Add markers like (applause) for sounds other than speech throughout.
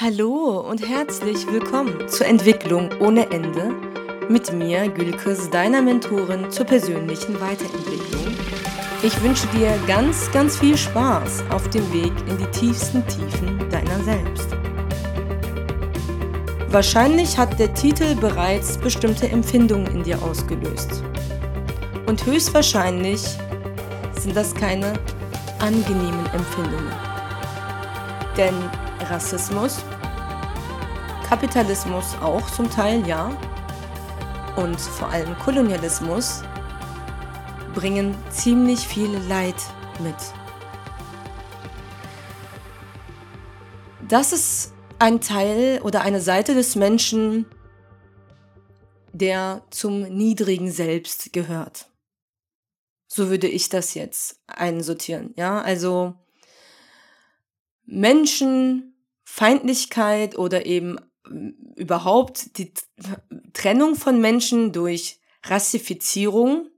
Hallo und herzlich willkommen zur Entwicklung ohne Ende mit mir, Gülkes, deiner Mentorin zur persönlichen Weiterentwicklung. Ich wünsche dir ganz, ganz viel Spaß auf dem Weg in die tiefsten Tiefen deiner selbst. Wahrscheinlich hat der Titel bereits bestimmte Empfindungen in dir ausgelöst. Und höchstwahrscheinlich sind das keine angenehmen Empfindungen. Denn Rassismus, Kapitalismus auch zum Teil, ja, und vor allem Kolonialismus bringen ziemlich viel Leid mit. Das ist ein Teil oder eine Seite des Menschen, der zum niedrigen Selbst gehört. So würde ich das jetzt einsortieren, ja? Also Menschenfeindlichkeit oder eben ähm, überhaupt die Trennung von Menschen durch Rassifizierung,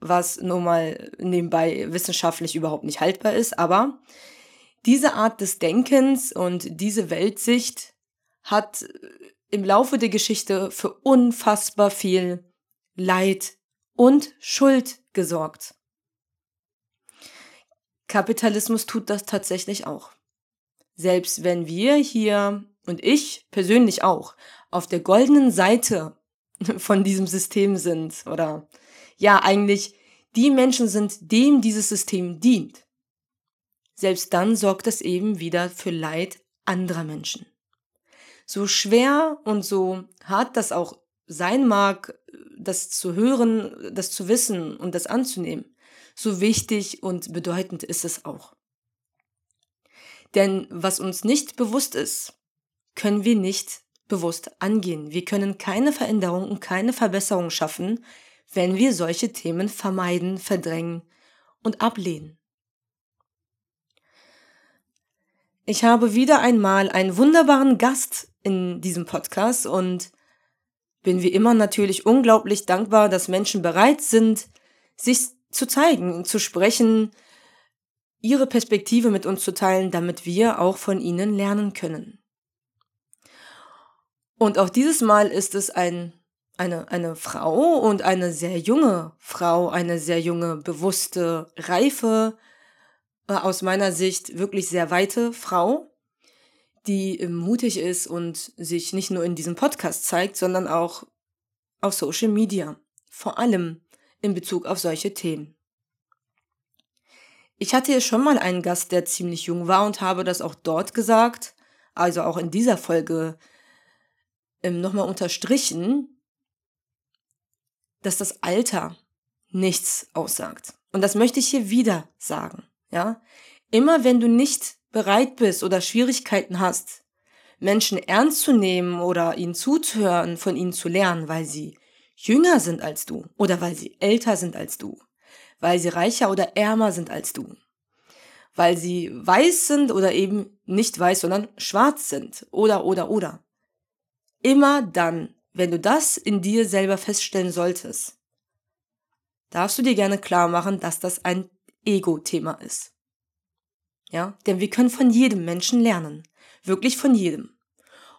was nun mal nebenbei wissenschaftlich überhaupt nicht haltbar ist, aber diese Art des Denkens und diese Weltsicht hat im Laufe der Geschichte für unfassbar viel Leid und Schuld gesorgt. Kapitalismus tut das tatsächlich auch. Selbst wenn wir hier und ich persönlich auch auf der goldenen Seite (laughs) von diesem System sind oder ja eigentlich die Menschen sind, dem dieses System dient. Selbst dann sorgt es eben wieder für Leid anderer Menschen. So schwer und so hart das auch sein mag, das zu hören, das zu wissen und das anzunehmen, so wichtig und bedeutend ist es auch. Denn was uns nicht bewusst ist, können wir nicht bewusst angehen. Wir können keine Veränderung und keine Verbesserung schaffen, wenn wir solche Themen vermeiden, verdrängen und ablehnen. Ich habe wieder einmal einen wunderbaren Gast in diesem Podcast und bin wie immer natürlich unglaublich dankbar, dass Menschen bereit sind, sich zu zeigen, zu sprechen, ihre Perspektive mit uns zu teilen, damit wir auch von ihnen lernen können. Und auch dieses Mal ist es ein, eine, eine Frau und eine sehr junge Frau, eine sehr junge, bewusste, reife, äh, aus meiner Sicht wirklich sehr weite Frau, die mutig ist und sich nicht nur in diesem Podcast zeigt, sondern auch auf Social Media, vor allem in Bezug auf solche Themen. Ich hatte hier schon mal einen Gast, der ziemlich jung war und habe das auch dort gesagt, also auch in dieser Folge ähm, nochmal unterstrichen, dass das Alter nichts aussagt. Und das möchte ich hier wieder sagen, ja. Immer wenn du nicht bereit bist oder Schwierigkeiten hast, Menschen ernst zu nehmen oder ihnen zuzuhören, von ihnen zu lernen, weil sie jünger sind als du oder weil sie älter sind als du, weil sie reicher oder ärmer sind als du, weil sie weiß sind oder eben nicht weiß, sondern schwarz sind oder oder oder. Immer dann, wenn du das in dir selber feststellen solltest, darfst du dir gerne klar machen, dass das ein Ego-Thema ist. Ja, denn wir können von jedem Menschen lernen. Wirklich von jedem.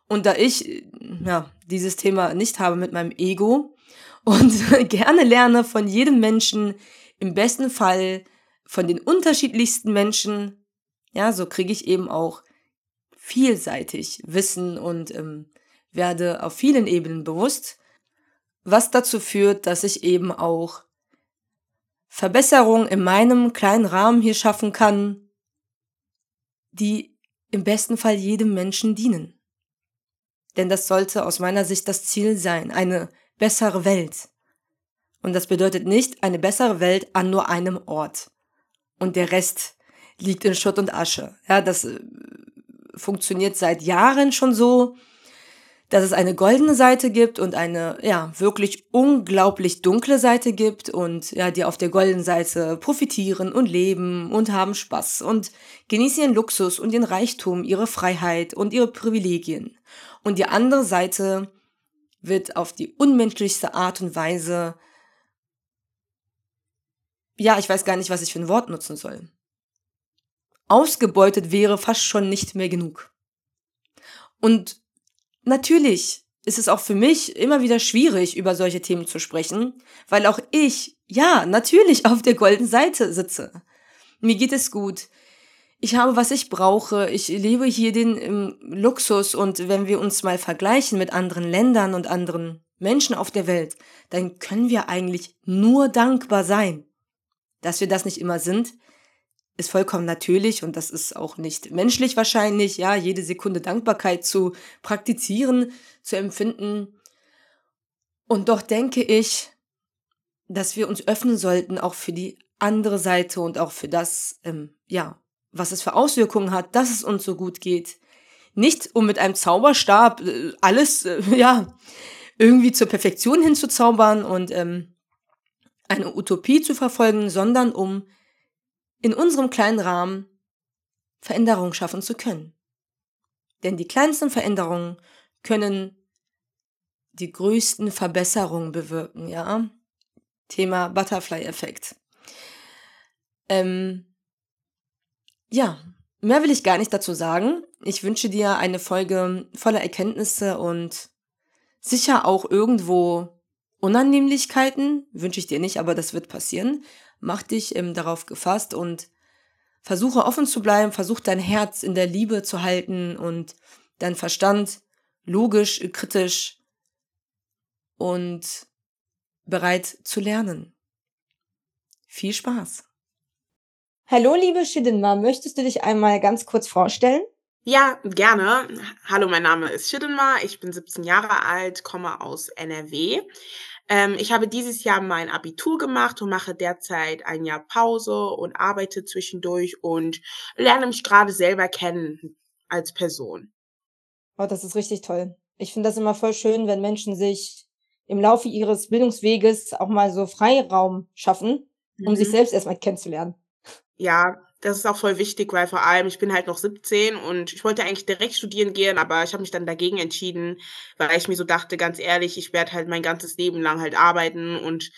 Und da ich, ja, dieses Thema nicht habe mit meinem Ego und (laughs) gerne lerne von jedem Menschen, im besten Fall von den unterschiedlichsten Menschen, ja, so kriege ich eben auch vielseitig Wissen und ähm, werde auf vielen Ebenen bewusst, was dazu führt, dass ich eben auch Verbesserungen in meinem kleinen Rahmen hier schaffen kann, die im besten Fall jedem Menschen dienen. Denn das sollte aus meiner Sicht das Ziel sein, eine bessere Welt. Und das bedeutet nicht eine bessere Welt an nur einem Ort. Und der Rest liegt in Schutt und Asche. Ja, das äh, funktioniert seit Jahren schon so dass es eine goldene Seite gibt und eine, ja, wirklich unglaublich dunkle Seite gibt und ja, die auf der goldenen Seite profitieren und leben und haben Spaß und genießen ihren Luxus und ihren Reichtum, ihre Freiheit und ihre Privilegien. Und die andere Seite wird auf die unmenschlichste Art und Weise, ja, ich weiß gar nicht, was ich für ein Wort nutzen soll. Ausgebeutet wäre fast schon nicht mehr genug. Und natürlich ist es auch für mich immer wieder schwierig, über solche Themen zu sprechen, weil auch ich, ja, natürlich auf der goldenen Seite sitze. Mir geht es gut. Ich habe, was ich brauche. Ich lebe hier den ähm, Luxus und wenn wir uns mal vergleichen mit anderen Ländern und anderen Menschen auf der Welt, dann können wir eigentlich nur dankbar sein. Dass wir das nicht immer sind, ist vollkommen natürlich und das ist auch nicht menschlich wahrscheinlich, ja, jede Sekunde Dankbarkeit zu praktizieren, zu empfinden. Und doch denke ich, dass wir uns öffnen sollten, auch für die andere Seite und auch für das, ähm, ja, was es für Auswirkungen hat, dass es uns so gut geht. Nicht um mit einem Zauberstab äh, alles, äh, (laughs) ja, irgendwie zur Perfektion hinzuzaubern und ähm, eine Utopie zu verfolgen, sondern um in unserem kleinen Rahmen Veränderungen schaffen zu können. Denn die kleinsten Veränderungen können die größten Verbesserungen bewirken, ja. Thema Butterfly-Effekt. Ähm, ja, mehr will ich gar nicht dazu sagen. Ich wünsche dir eine Folge voller Erkenntnisse und sicher auch irgendwo Unannehmlichkeiten. Wünsche ich dir nicht, aber das wird passieren. Mach dich ähm, darauf gefasst und versuche offen zu bleiben, versuch dein Herz in der Liebe zu halten und dein Verstand logisch, kritisch und bereit zu lernen. Viel Spaß! Hallo, liebe Shidinma, möchtest du dich einmal ganz kurz vorstellen? Ja, gerne. Hallo, mein Name ist Shidinma, ich bin 17 Jahre alt, komme aus NRW. Ähm, ich habe dieses Jahr mein Abitur gemacht und mache derzeit ein Jahr Pause und arbeite zwischendurch und lerne mich gerade selber kennen als Person. Oh, das ist richtig toll. Ich finde das immer voll schön, wenn Menschen sich im Laufe ihres Bildungsweges auch mal so Freiraum schaffen, um mhm. sich selbst erstmal kennenzulernen. Ja, das ist auch voll wichtig, weil vor allem ich bin halt noch 17 und ich wollte eigentlich direkt studieren gehen, aber ich habe mich dann dagegen entschieden, weil ich mir so dachte, ganz ehrlich, ich werde halt mein ganzes Leben lang halt arbeiten und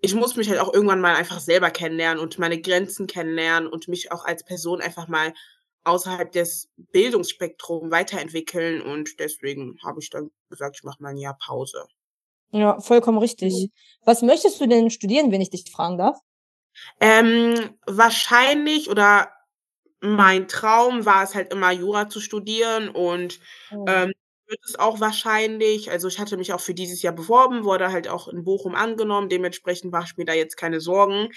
ich muss mich halt auch irgendwann mal einfach selber kennenlernen und meine Grenzen kennenlernen und mich auch als Person einfach mal außerhalb des Bildungsspektrums weiterentwickeln und deswegen habe ich dann gesagt, ich mache mal ein Jahr Pause. Ja, vollkommen richtig. Mhm. Was möchtest du denn studieren, wenn ich dich fragen darf? Ähm, wahrscheinlich oder mein Traum war es halt immer, Jura zu studieren und, Oh. ähm, wird es auch wahrscheinlich also, ich hatte mich auch für dieses Jahr beworben, wurde halt auch in Bochum angenommen. Dementsprechend mache ich mir da jetzt keine Sorgen.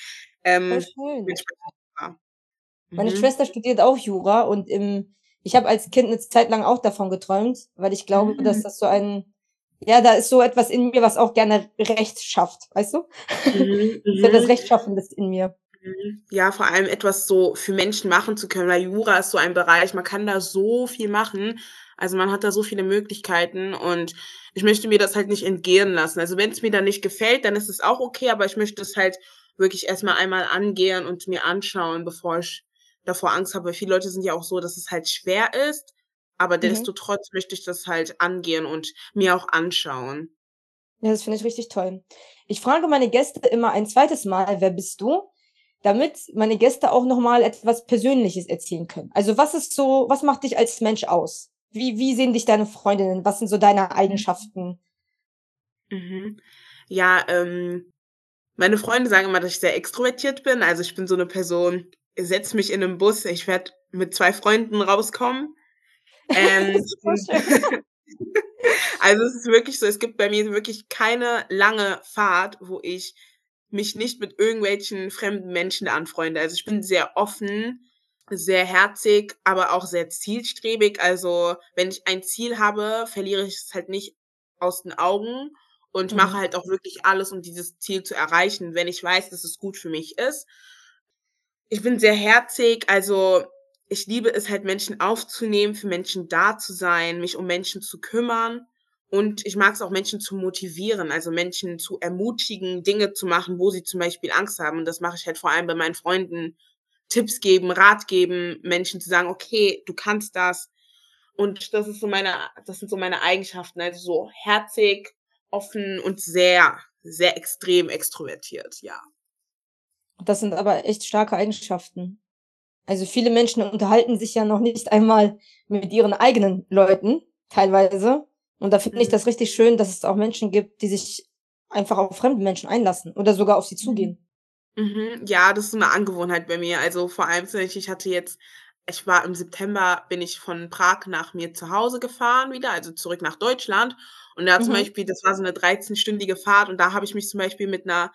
Ähm, schön. Meine Mhm. Schwester studiert auch Jura und im ich habe als Kind eine Zeit lang auch davon geträumt, weil ich glaube, dass mhm. das so ein ja, da ist so etwas in mir, was auch gerne Recht schafft, weißt du? Mhm, (laughs) das mhm. Rechtschaffendes in mir. Mhm. Ja, vor allem etwas so für Menschen machen zu können, weil Jura ist so ein Bereich, man kann da so viel machen. Also man hat da so viele Möglichkeiten und ich möchte mir das halt nicht entgehen lassen. Also wenn es mir dann nicht gefällt, dann ist es auch okay, aber ich möchte es halt wirklich erstmal einmal angehen und mir anschauen, bevor ich davor Angst habe. Viele Leute sind ja auch so, dass es halt schwer ist, aber mhm. desto trotz möchte ich das halt angehen und mir auch anschauen. Ja, das finde ich richtig toll. Ich frage meine Gäste immer ein zweites Mal, wer bist du? Damit meine Gäste auch nochmal etwas Persönliches erzählen können. Also was ist so, was macht dich als Mensch aus? Wie, wie sehen dich deine Freundinnen? Was sind so deine mhm. Eigenschaften? Mhm. Ja, ähm, meine Freunde sagen immer, dass ich sehr extrovertiert bin. Also ich bin so eine Person, setz mich in einen Bus, ich werde mit zwei Freunden rauskommen ähm, (laughs) also es ist wirklich so, es gibt bei mir wirklich keine lange Fahrt, wo ich mich nicht mit irgendwelchen fremden Menschen anfreunde. Also ich bin sehr offen, sehr herzig, aber auch sehr zielstrebig. Also wenn ich ein Ziel habe, verliere ich es halt nicht aus den Augen und mhm. mache halt auch wirklich alles, um dieses Ziel zu erreichen, wenn ich weiß, dass es gut für mich ist. Ich bin sehr herzig, also ich liebe es halt, Menschen aufzunehmen, für Menschen da zu sein, mich um Menschen zu kümmern. Und ich mag es auch, Menschen zu motivieren, also Menschen zu ermutigen, Dinge zu machen, wo sie zum Beispiel Angst haben. Und das mache ich halt vor allem bei meinen Freunden. Tipps geben, Rat geben, Menschen zu sagen, okay, du kannst das. Und das ist so meine, das sind so meine Eigenschaften, also so herzig, offen und sehr, sehr extrem extrovertiert, ja. Das sind aber echt starke Eigenschaften. Also viele Menschen unterhalten sich ja noch nicht einmal mit ihren eigenen Leuten. teilweise. Und da finde Mhm. ich das richtig schön, dass es auch Menschen gibt, die sich einfach auf fremde Menschen einlassen oder sogar auf sie zugehen. Mhm. Ja, das ist so 'ne Angewohnheit bei mir. Also, vor allem zum ich hatte jetzt ich war im September bin ich von Prag nach mir zu Hause gefahren wieder, also zurück nach Deutschland. Und da zum Mhm. Beispiel das war so 'ne dreizehnstündige Fahrt und da habe ich mich zum Beispiel mit 'ner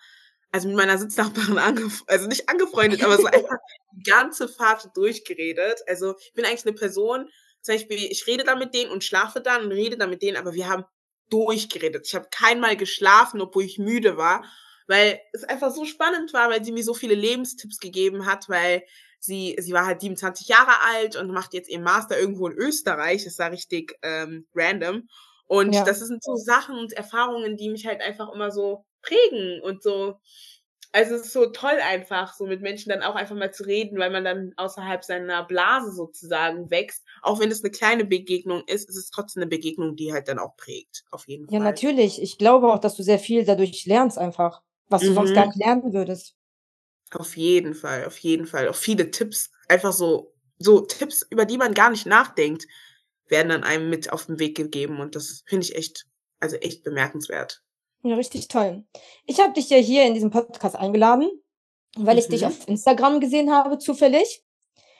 also, mit meiner Sitznachbarin angef also, nicht angefreundet, aber so (laughs) einfach die ganze Fahrt durchgeredet. Also, ich bin eigentlich 'ne Person zum Beispiel, ich rede dann mit denen und schlafe dann und rede dann mit denen, aber wir haben durchgeredet. Ich habe kein Mal geschlafen, obwohl ich müde war, weil es einfach so spannend war, weil sie mir so viele Lebenstipps gegeben hat, weil sie sie war halt 27 Jahre alt und macht jetzt ihren Master irgendwo in Österreich. Das war richtig, ähm, random. Und Ja. das sind so Sachen und Erfahrungen, die mich halt einfach immer so prägen und so also, es ist so toll einfach, so mit Menschen dann auch einfach mal zu reden, weil man dann außerhalb seiner Blase sozusagen wächst. Auch wenn es 'ne kleine Begegnung ist, ist es trotzdem 'ne Begegnung, die halt dann auch prägt, auf jeden Ja, Fall. natürlich. Ich glaube auch, dass du sehr viel dadurch lernst einfach, was du sonst gar Mhm. nicht lernen würdest. Auf jeden Fall, auf jeden Fall. Auch viele Tipps, einfach so so Tipps, über die man gar nicht nachdenkt, werden dann einem mit auf 'n Weg gegeben und das finde ich echt also, echt bemerkenswert. Ja, richtig toll. Ich habe dich ja hier in diesem Podcast eingeladen, weil ich dich Mhm. auf Instagram gesehen habe zufällig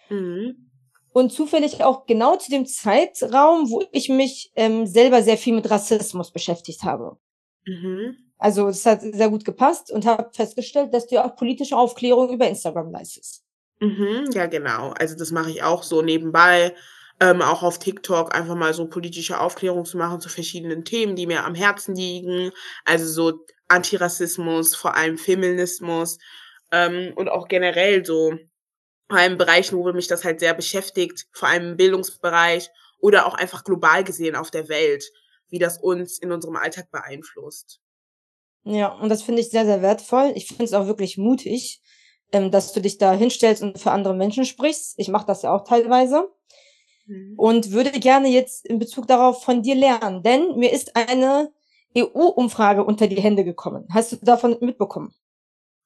Mhm. und zufällig auch genau zu dem Zeitraum, wo ich mich, ähm, selber sehr viel mit Rassismus beschäftigt habe. Mhm. Also, es hat sehr gut gepasst und habe festgestellt, dass du auch politische Aufklärung über Instagram leistest. Mhm, ja genau. Also, das mache ich auch so nebenbei, ähm, auch auf TikTok einfach mal so politische Aufklärung zu machen zu verschiedenen Themen, die mir am Herzen liegen. Also, so Antirassismus, vor allem Feminismus, ähm, und auch generell so vor allem Bereichen, wo mich das halt sehr beschäftigt, vor allem im Bildungsbereich oder auch einfach global gesehen auf der Welt, wie das uns in unserem Alltag beeinflusst. Ja, und das finde ich sehr, sehr wertvoll. Ich finde es auch wirklich mutig, ähm, dass du dich da hinstellst und für andere Menschen sprichst. Ich mache das ja auch teilweise Mhm. und würde gerne jetzt in Bezug darauf von dir lernen, denn mir ist eine EU-Umfrage unter die Hände gekommen. Hast du davon mitbekommen?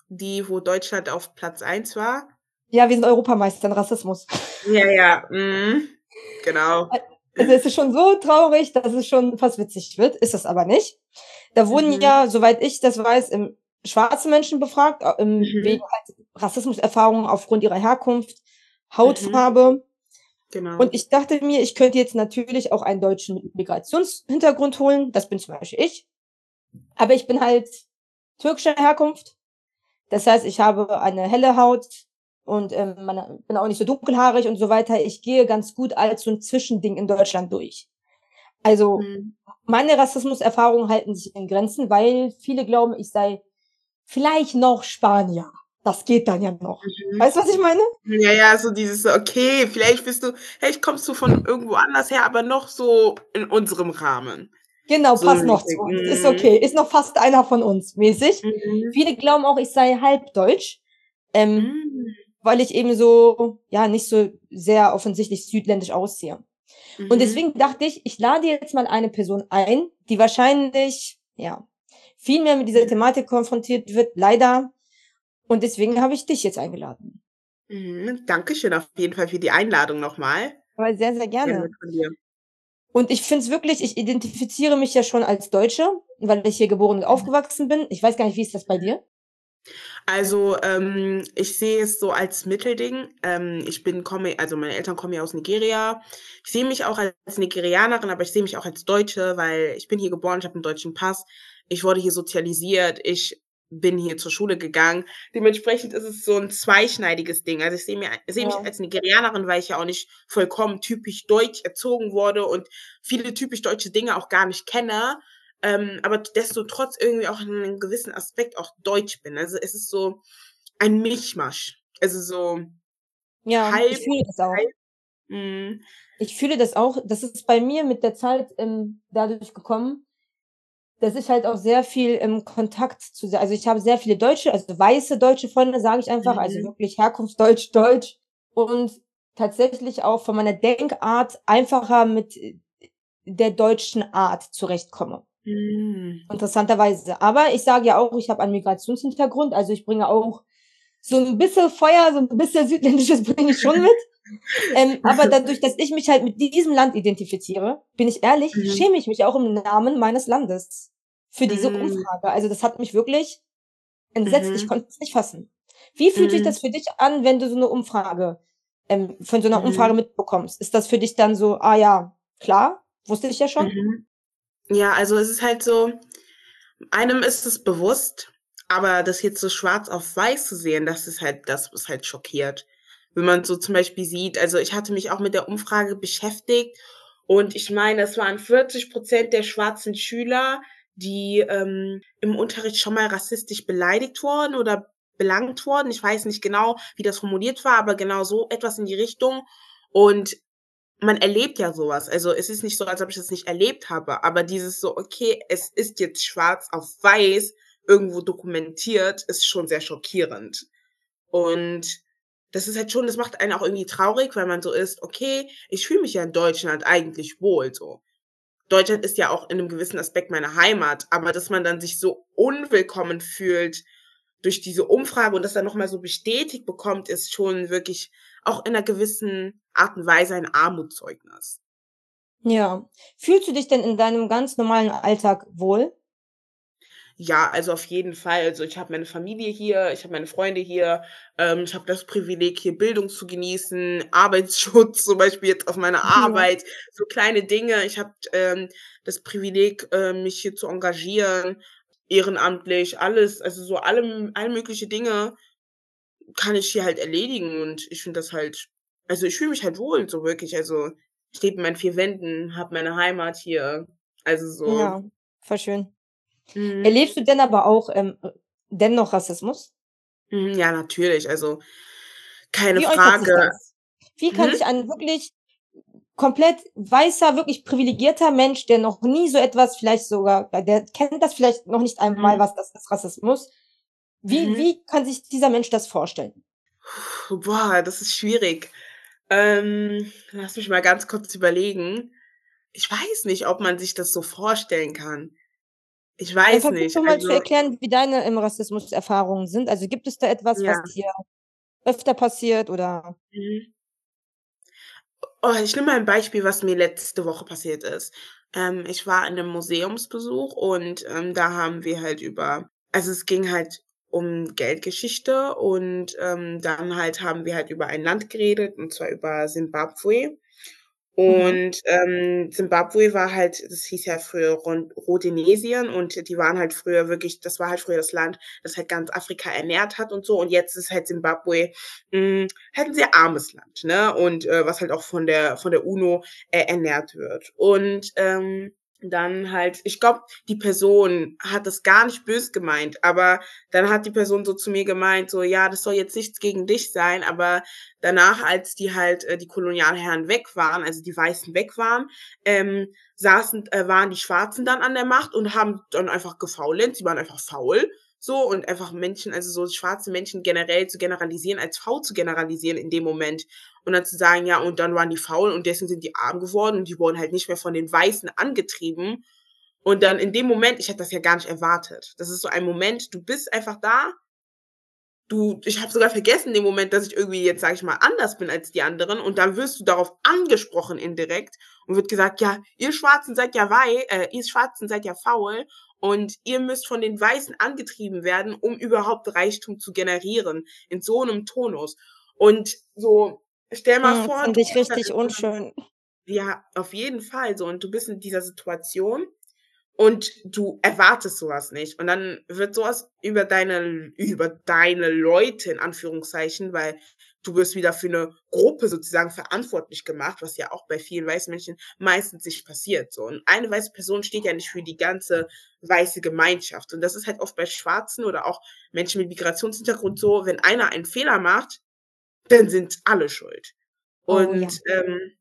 Die, wo Deutschland auf Platz 1 war? Ja, wir sind Europameister in Rassismus. Ja, ja, mhm, genau. Also, es ist schon so traurig, dass es schon fast witzig wird, ist es aber nicht. Da wurden Mhm. ja, soweit ich das weiß, ähm, schwarze Menschen befragt, äh, ähm, Mhm. wegen halt Rassismuserfahrungen aufgrund ihrer Herkunft, Mhm. Hautfarbe. Genau. Und ich dachte mir, ich könnte jetzt natürlich auch einen Deutschen Migrationshintergrund holen. Das bin zum Beispiel ich. Aber ich bin halt türkischer Herkunft. Das heißt, ich habe eine helle Haut und ähm, meine, bin auch nicht so dunkelhaarig und so weiter. Ich gehe ganz gut als so ein Zwischending in Deutschland durch. Also Mhm. meine Rassismuserfahrungen halten sich in Grenzen, weil viele glauben, ich sei vielleicht noch Spanier. Das geht dann ja noch. Mhm. Weißt du, was ich meine? Ja, ja, so dieses „Okay, vielleicht bist du vielleicht kommst du von irgendwo anders her, aber noch so in unserem Rahmen.“ Genau, So passt noch zu uns. Ist mhm. okay. Ist noch fast einer von uns mäßig. Mhm. Viele glauben auch, ich sei halb deutsch, ähm, Mhm. weil ich eben so, ja, nicht so sehr offensichtlich südländisch aussehe. Und Mhm. deswegen dachte ich, ich lade jetzt mal eine Person ein, die wahrscheinlich, ja, viel mehr mit dieser Thematik konfrontiert wird, leider. Und deswegen habe ich dich jetzt eingeladen. Mhm. Dankeschön auf jeden Fall für die Einladung noch mal. Aber sehr, sehr gerne. dir. Und ich finde es wirklich, ich identifiziere mich ja schon als Deutsche, weil ich hier geboren und aufgewachsen bin. Ich weiß gar nicht, wie ist das bei dir? Also, ähm, ich sehe es so als Mittelding. Ähm, ich bin komme also, meine Eltern kommen ja aus Nigeria. Ich sehe mich auch als Nigerianerin, aber ich sehe mich auch als Deutsche, weil ich bin hier geboren, ich habe 'n deutschen Pass. Ich wurde hier sozialisiert, ich bin hier zur Schule gegangen. Dementsprechend ist es so 'n zweischneidiges Ding. Also, ich sehe mir sehe mich Ja. als Nigerianerin, weil ich ja auch nicht vollkommen typisch deutsch erzogen wurde und viele typisch deutsche Dinge auch gar nicht kenne, ähm, aber desto trotz irgendwie auch in 'nem gewissen Aspekt auch deutsch bin. Also, es ist so ein Mischmasch. Also, so Ja, halb ich fühle das auch. halb. Mhm. Ich fühle das auch. Das ist bei mir mit der Zeit, ähm, dadurch gekommen, dass ich halt auch sehr viel im Kontakt zu se also, ich habe sehr viele Deutsche, also, weiße deutsche Freunde, sage ich einfach, also, Mhm. wirklich Herkunftsdeutsch, Deutsch und tatsächlich auch von meiner Denkart einfacher mit, der deutschen Art zurechtkomme. Mhm. Interessanterweise. Aber ich sage ja auch, ich habe einen Migrationshintergrund, also, ich bringe auch so 'n bisschen Feuer, so 'n bisschen Südländisches (laughs) bringe ich schon mit. ähm, aber dadurch, dass ich mich halt mit diesem Land identifiziere, bin ich ehrlich, Mhm. schäme ich mich auch im Namen meines Landes für diese Mhm. Umfrage. Also das hat mich wirklich entsetzt. Ich Mhm. konnte es nicht fassen. Wie fühlt sich Mhm. das für dich an, wenn du so eine Umfrage, ähm, von so einer Mhm. Umfrage mitbekommst? Ist das für dich dann so, ah ja, klar, wusste ich ja schon? Mhm. Ja, also es ist halt so, einem ist es bewusst, aber das jetzt so schwarz auf weiß zu sehen, das ist halt das, was halt schockiert. Wenn man so zum Beispiel sieht, also ich hatte mich auch mit der Umfrage beschäftigt und ich meine, es waren 40 Prozent der schwarzen Schüler, die ähm, im Unterricht schon mal rassistisch beleidigt wurden oder belangt wurden. Ich weiß nicht genau, wie das formuliert war, aber genau so etwas in die Richtung. Und man erlebt ja sowas. Also es ist nicht so, als ob ich das nicht erlebt habe, aber dieses so, okay, es ist jetzt schwarz auf weiß irgendwo dokumentiert, ist schon sehr schockierend. Und das ist halt schon, das macht einen auch irgendwie traurig, weil man so ist, okay, ich fühle mich ja in Deutschland eigentlich wohl so. Deutschland ist ja auch in einem gewissen Aspekt meine Heimat, aber dass man dann sich so unwillkommen fühlt durch diese Umfrage und das dann nochmal so bestätigt bekommt, ist schon wirklich auch in einer gewissen Art und Weise ein Armutszeugnis. Ja. Fühlst du dich denn in deinem ganz normalen Alltag wohl? Ja, also auf jeden Fall. Also ich habe meine Familie hier, ich habe meine Freunde hier, ähm, ich habe das Privileg, hier Bildung zu genießen, (laughs) Arbeitsschutz zum Beispiel jetzt auf meiner (laughs) Ja. Arbeit, so kleine Dinge. Ich habe ähm, das Privileg, äh, mich hier zu engagieren, ehrenamtlich, alles, also so alle, alle mögliche Dinge kann ich hier halt erledigen und ich finde das halt, also ich fühle mich halt wohl, so wirklich. Also ich lebe in meinen vier Wänden, habe meine Heimat hier, also so. Ja, voll schön. Mhm. Erlebst du denn aber auch ähm, dennoch Rassismus? Mhm, Ja, natürlich. Also keine Wie Frage. Wie kann Mhm. sich ein wirklich komplett weißer, wirklich privilegierter Mensch, der noch nie so etwas vielleicht sogar, der kennt das vielleicht noch nicht einmal, Mhm. was das ist, Rassismus. Wie, Mhm. wie kann sich dieser Mensch das vorstellen? Boah, das ist schwierig. Ähm, lass mich mal ganz kurz überlegen. Ich weiß nicht, ob man sich das so vorstellen kann. Ich Dann weiß versuch nicht. doch mal zu Also, erklären, wie deine im Rassismus-Erfahrungen sind. Also gibt es da etwas, was ja. dir öfter passiert oder? Mhm. Oh, ich nehme mal ein Beispiel, was mir letzte Woche passiert ist. Ähm, ich war in einem Museumsbesuch und ähm, da haben wir halt über, also es ging halt um Geldgeschichte und ähm, dann halt haben wir halt über ein Land geredet und zwar über Simbabwe. Mhm. Und ähm, Simbabwe war halt, das hieß ja früher Rhodenesien und die waren halt früher wirklich, das war halt früher das Land, das halt ganz Afrika ernährt hat und so. Und jetzt ist halt Simbabwe mh, halt ein sehr armes Land, ne? Und äh, was halt auch von der von der UNO äh, ernährt wird. Und ähm, dann halt, ich glaube, die Person hat das gar nicht bös gemeint, aber dann hat die Person so zu mir gemeint, so ja, das soll jetzt nichts gegen dich sein, aber danach, als die halt äh, die Kolonialherren weg waren, also die Weißen weg waren, ähm, saßen, äh, waren die Schwarzen dann an der Macht und haben dann einfach gefaulenzt, sie waren einfach faul. So, und einfach Menschen, also so schwarze Menschen generell zu generalisieren, als faul zu generalisieren in dem Moment. Und dann zu sagen, ja, und dann waren die faul und deswegen sind die arm geworden und die wurden halt nicht mehr von den Weißen angetrieben. Und dann in dem Moment, ich hätte das ja gar nicht erwartet. Das ist so ein Moment, du bist einfach da. Du, ich habe sogar vergessen in dem Moment, dass ich irgendwie jetzt, sage ich mal, anders bin als die anderen. Und dann wirst du darauf angesprochen indirekt und wird gesagt, ja, ihr Schwarzen seid ja wei, äh, ihr Schwarzen seid ja faul und ihr müsst von den Weißen angetrieben werden, um überhaupt Reichtum zu generieren in so einem Tonus. Und so, stell mal Hm, vor, finde ich richtig unschön. ja, auf jeden Fall so. Und du bist in dieser Situation und du erwartest sowas nicht. Und dann wird sowas über deine, über deine Leute in Anführungszeichen, weil du wirst wieder für eine Gruppe sozusagen verantwortlich gemacht, was ja auch bei vielen weißen Menschen meistens nicht passiert. So. Und eine weiße Person steht ja nicht für die ganze weiße Gemeinschaft. Und das ist halt oft bei Schwarzen oder auch Menschen mit Migrationshintergrund so, wenn einer einen Fehler macht, dann sind alle schuld. Oh ja. Und ähm,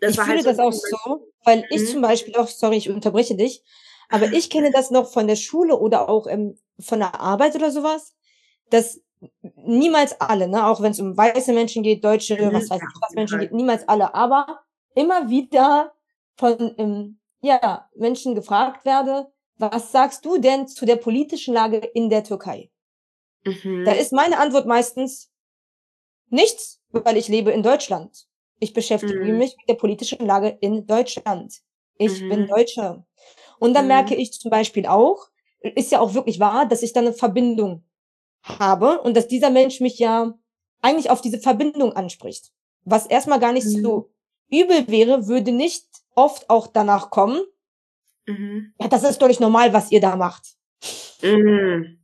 das Ich war fühle halt so das auch so, weil ich zum Mhm. Beispiel auch, sorry, ich unterbreche dich, aber ich kenne das noch von der Schule oder auch ähm, von der Arbeit oder sowas, dass niemals alle, ne, auch wenn es um weiße Menschen geht, deutsche, Mhm, was weiß ich, was Menschen geht, niemals alle, aber immer wieder von ähm, ja, Menschen gefragt werde, was sagst du denn zu der politischen Lage in der Türkei? Da Mhm. ist meine Antwort meistens, Nichts, weil ich lebe in Deutschland. Ich beschäftige Mhm. mich mit der politischen Lage in Deutschland. Ich bin Mhm. Deutsche. Und dann Mhm. merke ich zum Beispiel auch, ist ja auch wirklich wahr, dass ich da eine Verbindung habe und dass dieser Mensch mich ja eigentlich auf diese Verbindung anspricht. Was erstmal gar nicht Mhm. so übel wäre, würde nicht oft auch danach kommen, Mhm. ja, das ist doch nicht normal, was ihr da macht. Mhm.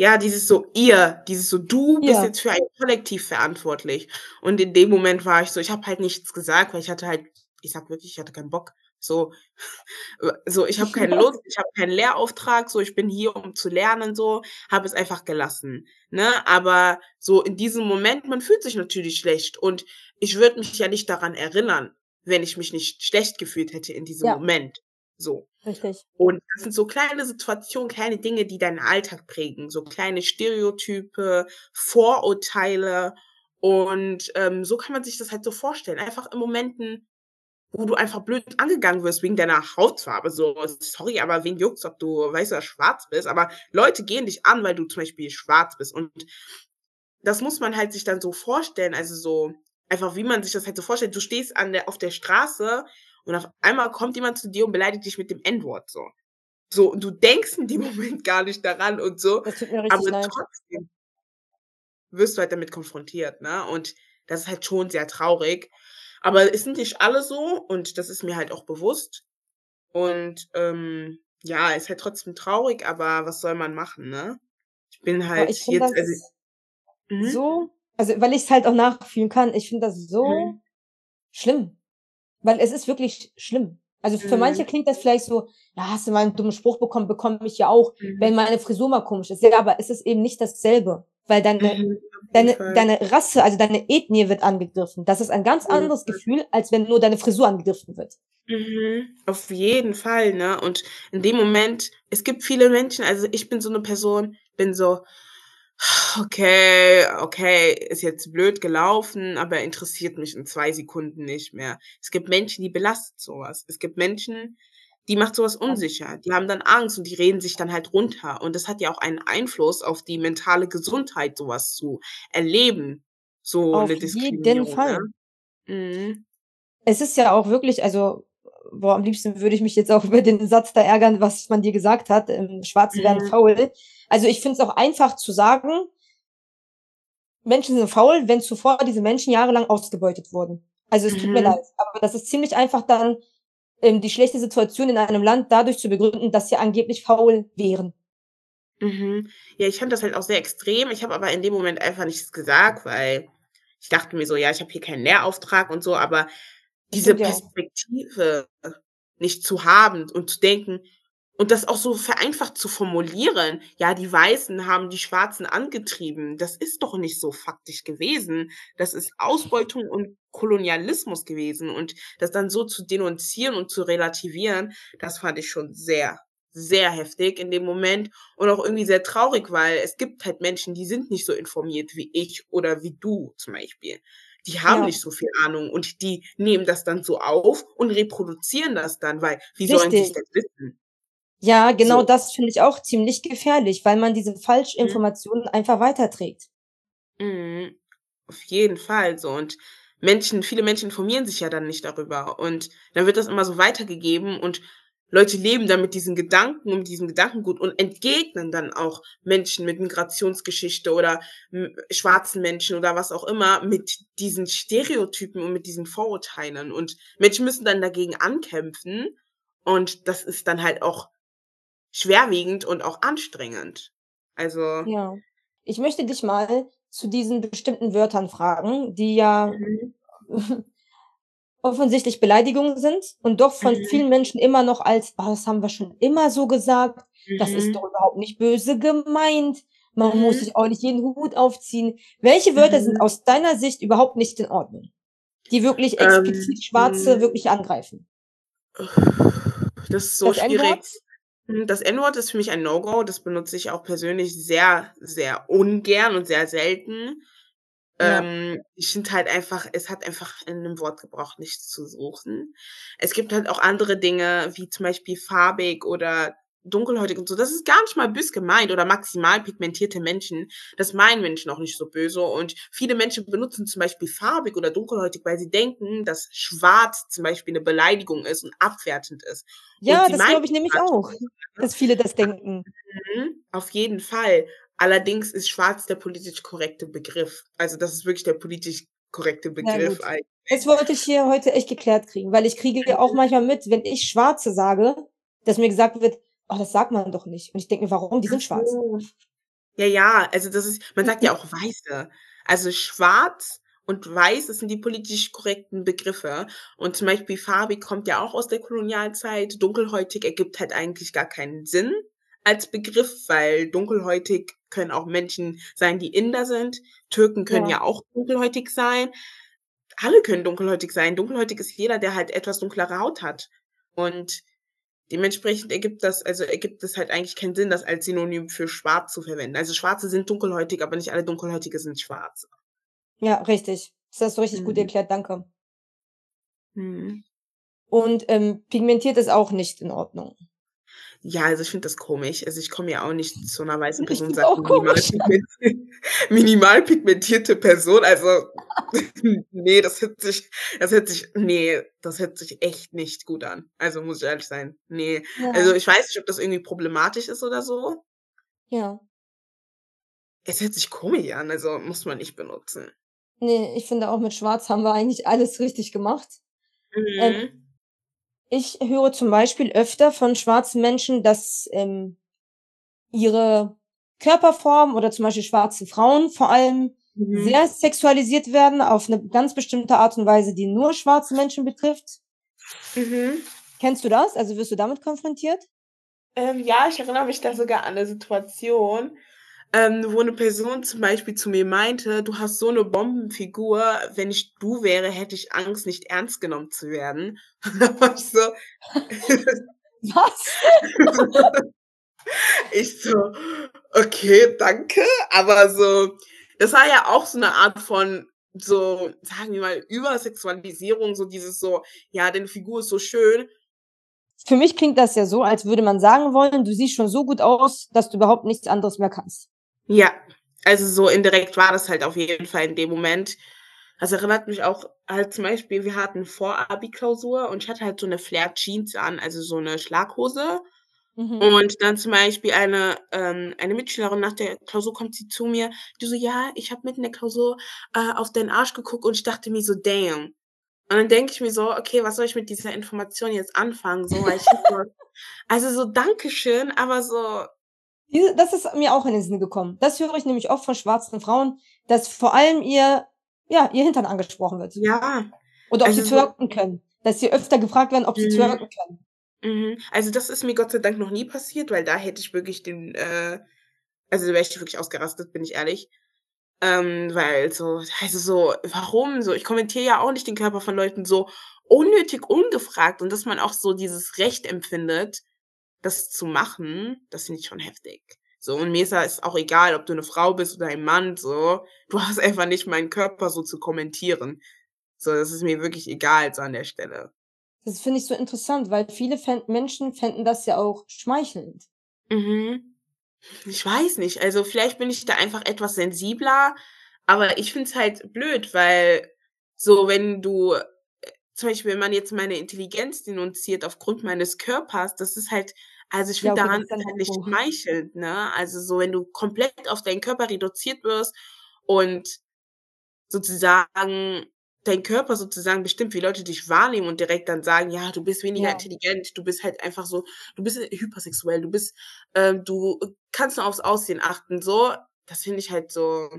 Ja, dieses so ihr, dieses so du bist Ja. jetzt für ein Kollektiv verantwortlich. Und in dem Moment war ich so, ich habe halt nichts gesagt, weil ich hatte halt, ich sag wirklich, ich hatte keinen Bock. So, (laughs) so ich habe keine Lust, ich habe keinen Lehrauftrag, so ich bin hier, um zu lernen, so habe es einfach gelassen. Ne, aber so in diesem Moment, man fühlt sich natürlich schlecht und ich würde mich ja nicht daran erinnern, wenn ich mich nicht schlecht gefühlt hätte in diesem Ja. Moment. So. Richtig. Und das sind so kleine Situationen, kleine Dinge, die deinen Alltag prägen, so kleine Stereotype, Vorurteile. Und ähm, so kann man sich das halt so vorstellen. Einfach in Momenten, wo du einfach blöd angegangen wirst wegen deiner Hautfarbe. So, sorry, aber wen juckt's, ob du weiß oder schwarz bist. Aber Leute gehen dich an, weil du zum Beispiel schwarz bist. Und das muss man halt sich dann so vorstellen. Also so, einfach wie man sich das halt so vorstellt. Du stehst an der, auf der Straße und auf einmal kommt jemand zu dir und beleidigt dich mit dem N-Wort so. So, und du denkst in dem (laughs) Moment gar nicht daran und so, Das tut mir richtig aber leid. trotzdem wirst du halt damit konfrontiert, ne? Und das ist halt schon sehr traurig. Aber es sind nicht alle so und das ist mir halt auch bewusst. Und ähm, ja, ist halt trotzdem traurig, aber was soll man machen, ne? Ich bin halt ich jetzt, also, mhm, so, also weil ich es halt auch nachfühlen kann, ich finde das so mhm, schlimm. Weil es ist wirklich schlimm. Also für manche mhm, klingt das vielleicht so, ja, hast du mal einen dummen Spruch bekommen, bekomme ich ja auch, wenn mhm, meine Frisur mal komisch ist. Ja, aber es ist eben nicht dasselbe. Weil deine, mhm, deine, deine Rasse, also deine Ethnie wird angegriffen. Das ist ein ganz jeden anderes. Gefühl, als wenn nur deine Frisur angegriffen wird. Mhm, auf jeden Fall, ne? Und in dem Moment, es gibt viele Menschen, also ich bin so eine Person, bin so, okay, okay, ist jetzt blöd gelaufen, aber interessiert mich in zwei Sekunden nicht mehr. Es gibt Menschen, die belastet sowas. Es gibt Menschen, die macht sowas unsicher. Die haben dann Angst und die reden sich dann halt runter. Und das hat ja auch einen Einfluss auf die mentale Gesundheit, sowas zu erleben. So Auf eine jeden Diskriminierung, ne? Fall. Mhm. Es ist ja auch wirklich, also, boah, am liebsten würde ich mich jetzt auch (laughs) über den Satz da ärgern, was man dir gesagt hat, ähm, Schwarze werden Mhm. faul. Also ich finde es auch einfach zu sagen, Menschen sind faul, wenn zuvor diese Menschen jahrelang ausgebeutet wurden. Also es tut mir Mhm. leid, aber das ist ziemlich einfach dann ähm, die schlechte Situation in einem Land dadurch zu begründen, dass sie angeblich faul wären. Mhm. Ja, ich fand das halt auch sehr extrem. Ich habe aber in dem Moment einfach nichts gesagt, weil ich dachte mir so, ja, ich habe hier keinen Lehrauftrag und so, aber diese. Perspektive nicht zu haben und zu denken und das auch so vereinfacht zu formulieren, ja, die Weißen haben die Schwarzen angetrieben. Das ist doch nicht so faktisch gewesen. Das ist Ausbeutung und Kolonialismus gewesen. Und das dann so zu denunzieren und zu relativieren, das fand ich schon sehr, sehr heftig in dem Moment und auch irgendwie sehr traurig, weil es gibt halt Menschen, die sind nicht so informiert wie ich oder wie du zum Beispiel. Die haben Ja, nicht so viel Ahnung und die nehmen das dann so auf und reproduzieren das dann, weil wie sollen sie es richtig. denn wissen? Ja, genau So. das finde ich auch ziemlich gefährlich, weil man diese Mhm. Falschinformationen einfach weiterträgt. Mhm. Auf jeden Fall so. Und Menschen, viele Menschen informieren sich ja dann nicht darüber. Und dann wird das immer so weitergegeben und Leute leben dann mit diesen Gedanken und diesem Gedankengut und entgegnen dann auch Menschen mit Migrationsgeschichte oder schwarzen Menschen oder was auch immer mit diesen Stereotypen und mit diesen Vorurteilen. Und Menschen müssen dann dagegen ankämpfen. Und das ist dann halt auch schwerwiegend und auch anstrengend. Also, Ja. Ich möchte dich mal zu diesen bestimmten Wörtern fragen, die ja mhm. (laughs) offensichtlich Beleidigungen sind und doch von Mhm. vielen Menschen immer noch als, oh, das haben wir schon immer so gesagt, das ist Mhm. doch überhaupt nicht böse gemeint, man muss Mhm. sich auch nicht jeden Hut aufziehen. Welche Wörter sind Mhm. aus deiner Sicht überhaupt nicht in Ordnung? Die wirklich explizit Schwarze Ähm, wirklich angreifen? das ist so Das schwierig. Hm, das N-Wort ist für mich ein No-Go. Das benutze ich auch persönlich sehr, sehr ungern und sehr selten. Ja. Ähm, ich finde halt einfach, es hat einfach in 'nem Wortgebrauch nichts zu suchen. Es gibt halt auch andere Dinge, wie zum Beispiel farbig oder dunkelhäutig und so, das ist gar nicht mal bös gemeint oder maximal pigmentierte Menschen. Das meinen Menschen auch nicht so böse. Und viele Menschen benutzen zum Beispiel farbig oder dunkelhäutig, weil sie denken, dass schwarz zum Beispiel eine Beleidigung ist und abwertend ist. Ja, das glaube ich nämlich auch, dass viele das (laughs) denken. Mhm, auf jeden Fall. Allerdings ist schwarz der politisch korrekte Begriff. Also das ist wirklich der politisch korrekte Begriff eigentlich. Das wollte ich hier heute echt geklärt kriegen, weil ich kriege ja auch manchmal mit, wenn ich Schwarze sage, dass mir gesagt wird, oh, das sagt man doch nicht. Und ich denke mir, warum? Die sind schwarz. Ja, ja, also das ist, man sagt ja auch Weiße. Also schwarz und weiß, das sind die politisch korrekten Begriffe. Und zum Beispiel farbig kommt ja auch aus der Kolonialzeit. Dunkelhäutig ergibt halt eigentlich gar keinen Sinn als Begriff, weil dunkelhäutig können auch Menschen sein, die Inder sind. Türken können Ja. ja auch dunkelhäutig sein. Alle können dunkelhäutig sein. Dunkelhäutig ist jeder, der halt etwas dunklere Haut hat. Und dementsprechend ergibt das, also ergibt es halt eigentlich keinen Sinn, das als Synonym für schwarz zu verwenden. Also Schwarze sind dunkelhäutig, aber nicht alle Dunkelhäutige sind schwarz. Ja, richtig. Das hast du richtig gut Mhm. erklärt, danke. Mhm. Und ähm, pigmentiert ist auch nicht in Ordnung. Ja, also ich finde das komisch. Also ich komme ja auch nicht zu einer weißen Person und sage minimal, (laughs) minimal pigmentierte Person. Also (laughs) nee, das hört sich, das hört sich, nee, das hört sich echt nicht gut an. Also muss ich ehrlich sein. Nee. Also Ja, ich weiß nicht, ob das irgendwie problematisch ist oder so. ja. Es hört sich komisch an, also muss man nicht benutzen. Nee, ich finde auch mit Schwarz haben wir eigentlich alles richtig gemacht. Ähm, Mhm. Ich höre zum Beispiel öfter von schwarzen Menschen, dass ähm, ihre Körperform oder zum Beispiel schwarze Frauen vor allem Mhm. sehr sexualisiert werden auf eine ganz bestimmte Art und Weise, die nur schwarze Menschen betrifft. Mhm. Kennst du das? Also wirst du damit konfrontiert? Ähm, ja, ich erinnere mich da sogar an eine Situation, ähm, wo eine Person zum Beispiel zu mir meinte, du hast so eine Bombenfigur, wenn ich du wäre, hätte ich Angst, nicht ernst genommen zu werden. Und (laughs) da war ich so, (laughs) Was? (laughs) ich so, okay, danke, aber so, das war ja auch so eine Art von so, sagen wir mal, Übersexualisierung, so dieses so, ja, deine Figur ist so schön. Für mich klingt das ja so, als würde man sagen wollen, du siehst schon so gut aus, dass du überhaupt nichts anderes mehr kannst. Ja, also so indirekt war das halt auf jeden Fall in dem Moment. Das erinnert mich auch halt zum Beispiel, wir hatten Vor-Abi-Klausur und ich hatte halt so eine Flair-Jeans an, also so eine Schlaghose. Mhm. Und dann zum Beispiel eine, ähm, eine Mitschülerin nach der Klausur kommt sie zu mir, die so, ja, ich habe mitten in der Klausur äh, auf deinen Arsch geguckt und ich dachte mir so, damn. Und dann denke ich mir so, okay, was soll ich mit dieser Information jetzt anfangen? So, weil ich so, (laughs) also so Dankeschön, aber so, das ist mir auch in den Sinn gekommen. Das höre ich nämlich oft von schwarzen Frauen, dass vor allem ihr, ja, ihr Hintern angesprochen wird. ja, Oder ob also sie twerken können. Dass sie öfter gefragt werden, ob sie mhm. twerken können. Mhm. Also das ist mir Gott sei Dank noch nie passiert, weil da hätte ich wirklich den, äh, also da wäre ich wirklich ausgerastet, bin ich ehrlich. Ähm, weil so, also so, warum so? Ich kommentiere ja auch nicht den Körper von Leuten so unnötig ungefragt und dass man auch so dieses Recht empfindet, das zu machen, das finde ich schon heftig. So, und mir ist es auch egal, ob du eine Frau bist oder ein Mann, so. Du hast (laughs) einfach nicht meinen Körper so zu kommentieren. So, das ist mir wirklich egal, so an der Stelle. Das finde ich so interessant, weil viele fänd Menschen fänden das ja auch schmeichelnd. Mhm. Ich weiß nicht. Also vielleicht bin ich da einfach etwas sensibler, aber ich finde es halt blöd, weil so, wenn du, zum Beispiel, wenn man jetzt meine Intelligenz denunziert aufgrund meines Körpers, das ist halt, also ich Ja, finde okay, das daran halt halt nicht so. schmeichelnd, ne? Also so, wenn du komplett auf deinen Körper reduziert wirst und sozusagen dein Körper sozusagen bestimmt, wie Leute dich wahrnehmen und direkt dann sagen, ja, du bist weniger Ja. intelligent, du bist halt einfach so, du bist hypersexuell, du bist, ähm, du kannst nur aufs Aussehen achten, so, das finde ich halt so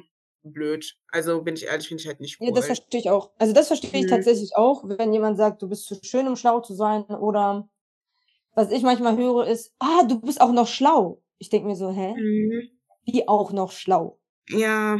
blöd. Also bin ich ehrlich, finde ich halt nicht Ja, das cool. verstehe ich auch. Also das verstehe ich Mhm. tatsächlich auch, wenn jemand sagt, du bist zu schön, um schlau zu sein. Oder was ich manchmal höre, ist, ah, du bist auch noch schlau. Ich denke mir so, hä? Mhm. Wie auch noch schlau? Ja,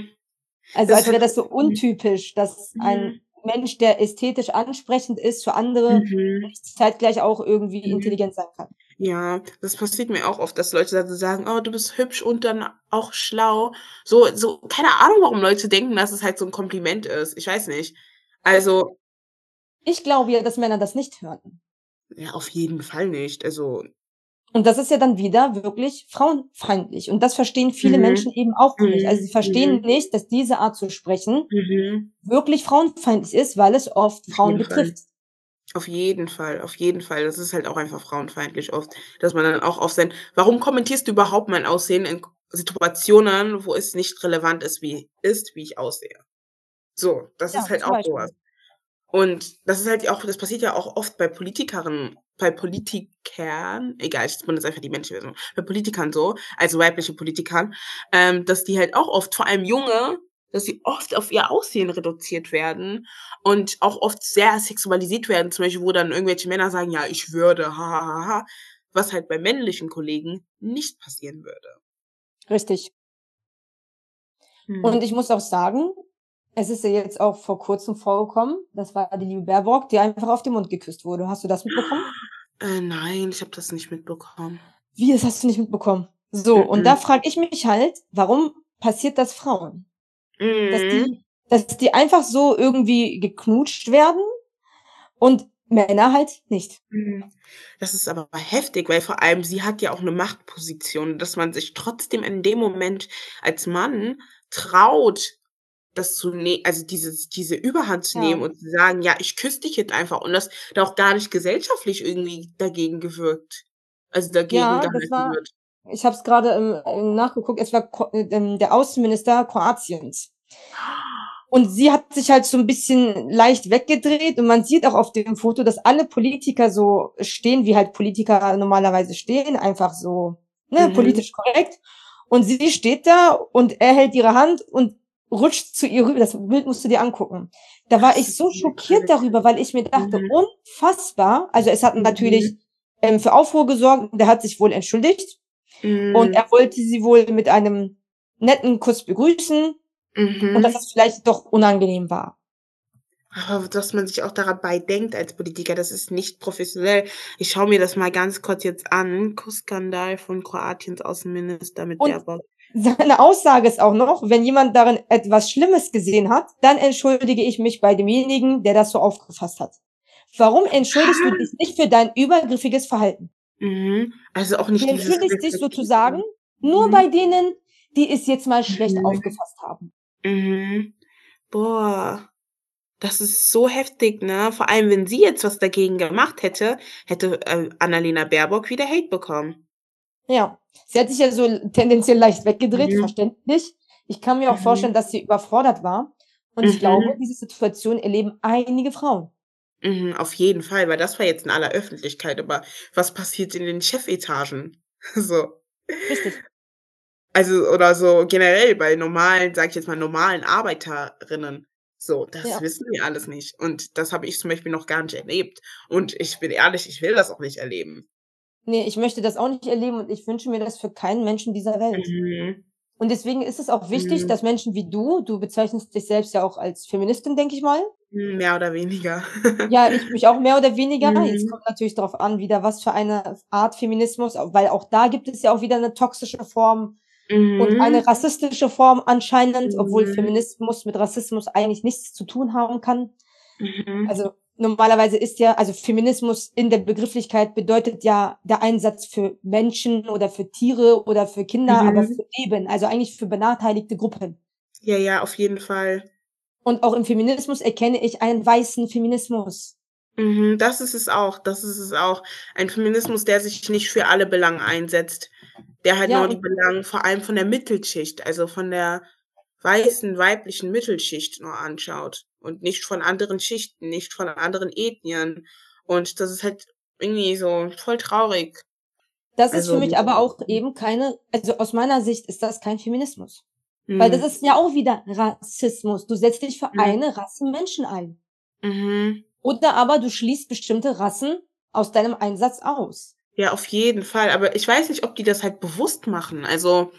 Also als wäre das so mhm. untypisch, dass ein Mhm. Mensch, der ästhetisch ansprechend ist für andere, Mhm. zeitgleich auch irgendwie Mhm. intelligent sein kann. Ja, das passiert mir auch oft, dass Leute dann sagen, oh, du bist hübsch und dann auch schlau. So, so, keine Ahnung, warum Leute denken, dass es halt so ein Kompliment ist. Ich weiß nicht. Also, Ich glaube ja, dass Männer das nicht hören. ja, auf jeden Fall nicht. Also, Und das ist ja dann wieder wirklich frauenfeindlich. Und das verstehen viele Mhm. Menschen eben auch nicht. Also sie Mhm. verstehen Mhm. nicht, dass diese Art zu sprechen Mhm. wirklich frauenfeindlich ist, weil es oft Frauen betrifft. Auf jeden Fall, auf jeden Fall. Das ist halt auch einfach frauenfeindlich oft, dass man dann auch auf sein warum kommentierst du überhaupt mein Aussehen in Situationen, wo es nicht relevant ist, wie ist, wie ich aussehe? So, das Ja, ist halt auch Beispiel. so was. Und das ist halt auch das passiert ja auch oft bei Politikerinnen bei Politikern, egal, ich benutze einfach die männliche Version, bei Politikern so, also weibliche Politikern, ähm, dass die halt auch oft, vor allem Junge, dass sie oft auf ihr Aussehen reduziert werden und auch oft sehr sexualisiert werden, zum Beispiel, wo dann irgendwelche Männer sagen, ja, ich würde, ha, ha, ha, was halt bei männlichen Kollegen nicht passieren würde. Richtig. Mhm. Und ich muss auch sagen, es ist ja jetzt auch vor kurzem vorgekommen, das war die liebe Baerbock, die einfach auf den Mund geküsst wurde. Hast du das mitbekommen? (gasps) Äh, nein, ich habe das nicht mitbekommen. Wie, das hast du nicht mitbekommen? So, Mhm. und da frage ich mich halt, warum passiert das Frauen? Dass Mhm. die, dass die einfach so irgendwie geknutscht werden und Männer halt nicht. Mhm. Das ist aber heftig, weil vor allem sie hat ja auch eine Machtposition, dass man sich trotzdem in dem Moment als Mann traut, das zu ne also dieses diese Überhand zu Ja. nehmen und zu sagen: „Ja, ich küsse dich jetzt einfach“ und dass da auch gar nicht gesellschaftlich irgendwie dagegen gewirkt also dagegen Ja, das gehalten war wird. Ich habe es gerade ähm, nachgeguckt, es war ähm, der Außenminister Kroatiens. Und sie hat sich halt so ein bisschen leicht weggedreht und man sieht auch auf dem Foto, dass alle Politiker so stehen, wie halt Politiker normalerweise stehen, einfach so, ne, Mhm. politisch korrekt. Und sie steht da und er hält ihre Hand und rutscht zu ihr rüber. Das Bild musst du dir angucken. Da war ich so schockiert darüber, weil ich mir dachte, Mhm. unfassbar. Also es hat natürlich Mhm. ähm, für Aufruhr gesorgt. Der hat sich wohl entschuldigt und Mhm. er wollte sie wohl mit einem netten Kuss begrüßen und dass Mhm. es vielleicht doch unangenehm war. Aber dass man sich auch dabei denkt als Politiker, das ist nicht professionell. Ich schaue mir das mal ganz kurz jetzt an. Kussskandal von Kroatiens Außenminister mit Und Baerbock. seine Aussage ist auch noch, wenn jemand darin etwas Schlimmes gesehen hat, dann entschuldige ich mich bei demjenigen, der das so aufgefasst hat. Warum entschuldigst du Ah. dich nicht für dein übergriffiges Verhalten? Mhm. Also auch Du nicht dieses entschuldigst dich sozusagen nur Mhm. bei denen, die es jetzt mal schlecht Mhm. aufgefasst haben. Mhm. Boah, das ist so heftig, ne? Vor allem, wenn sie jetzt was dagegen gemacht hätte, hätte, äh, Annalena Baerbock wieder Hate bekommen. Ja, sie hat sich ja so tendenziell leicht weggedreht, Mhm. verständlich. Ich kann mir auch Mhm. vorstellen, dass sie überfordert war. Und ich Mhm. glaube, diese Situation erleben einige Frauen. Mhm, auf jeden Fall, weil das war jetzt in aller Öffentlichkeit, aber was passiert in den Chefetagen? (laughs) So. Richtig. Also oder so generell bei normalen, sage ich jetzt mal, normalen Arbeiterinnen. So, das Ja. wissen wir alles nicht. Und das habe ich zum Beispiel noch gar nicht erlebt. Und ich bin ehrlich, ich will das auch nicht erleben. Nee, ich möchte das auch nicht erleben und ich wünsche mir das für keinen Menschen dieser Welt. Mhm. Und deswegen ist es auch wichtig, Mhm. dass Menschen wie du, du bezeichnest dich selbst ja auch als Feministin, denke ich mal. Hm, mehr oder weniger. (laughs) Ja, ich mich auch mehr oder weniger. Jetzt Mhm. kommt natürlich darauf an, wieder was für eine Art Feminismus, weil auch da gibt es ja auch wieder eine toxische Form und Mhm. eine rassistische Form anscheinend, obwohl Mhm. Feminismus mit Rassismus eigentlich nichts zu tun haben kann. Mhm. Also normalerweise ist ja, also Feminismus in der Begrifflichkeit bedeutet ja der Einsatz für Menschen oder für Tiere oder für Kinder, aber Mhm. für Leben, also eigentlich für benachteiligte Gruppen. Ja, ja, auf jeden Fall. Und auch im Feminismus erkenne ich einen weißen Feminismus. Mhm, das ist es auch. Das ist es auch. Ein Feminismus, der sich nicht für alle Belange einsetzt. Der halt Ja, nur die Belange vor allem von der Mittelschicht, also von der weißen, weiblichen Mittelschicht nur anschaut und nicht von anderen Schichten, nicht von anderen Ethnien. Und das ist halt irgendwie so voll traurig. das ist für Also mich aber auch eben keine, also aus meiner Sicht ist das kein Feminismus. Weil das mhm. ist ja auch wieder Rassismus. Du setzt dich für Mhm. eine Rasse Menschen ein. Mhm. Oder aber du schließt bestimmte Rassen aus deinem Einsatz aus. Ja, auf jeden Fall. Aber ich weiß nicht, ob die das halt bewusst machen. Also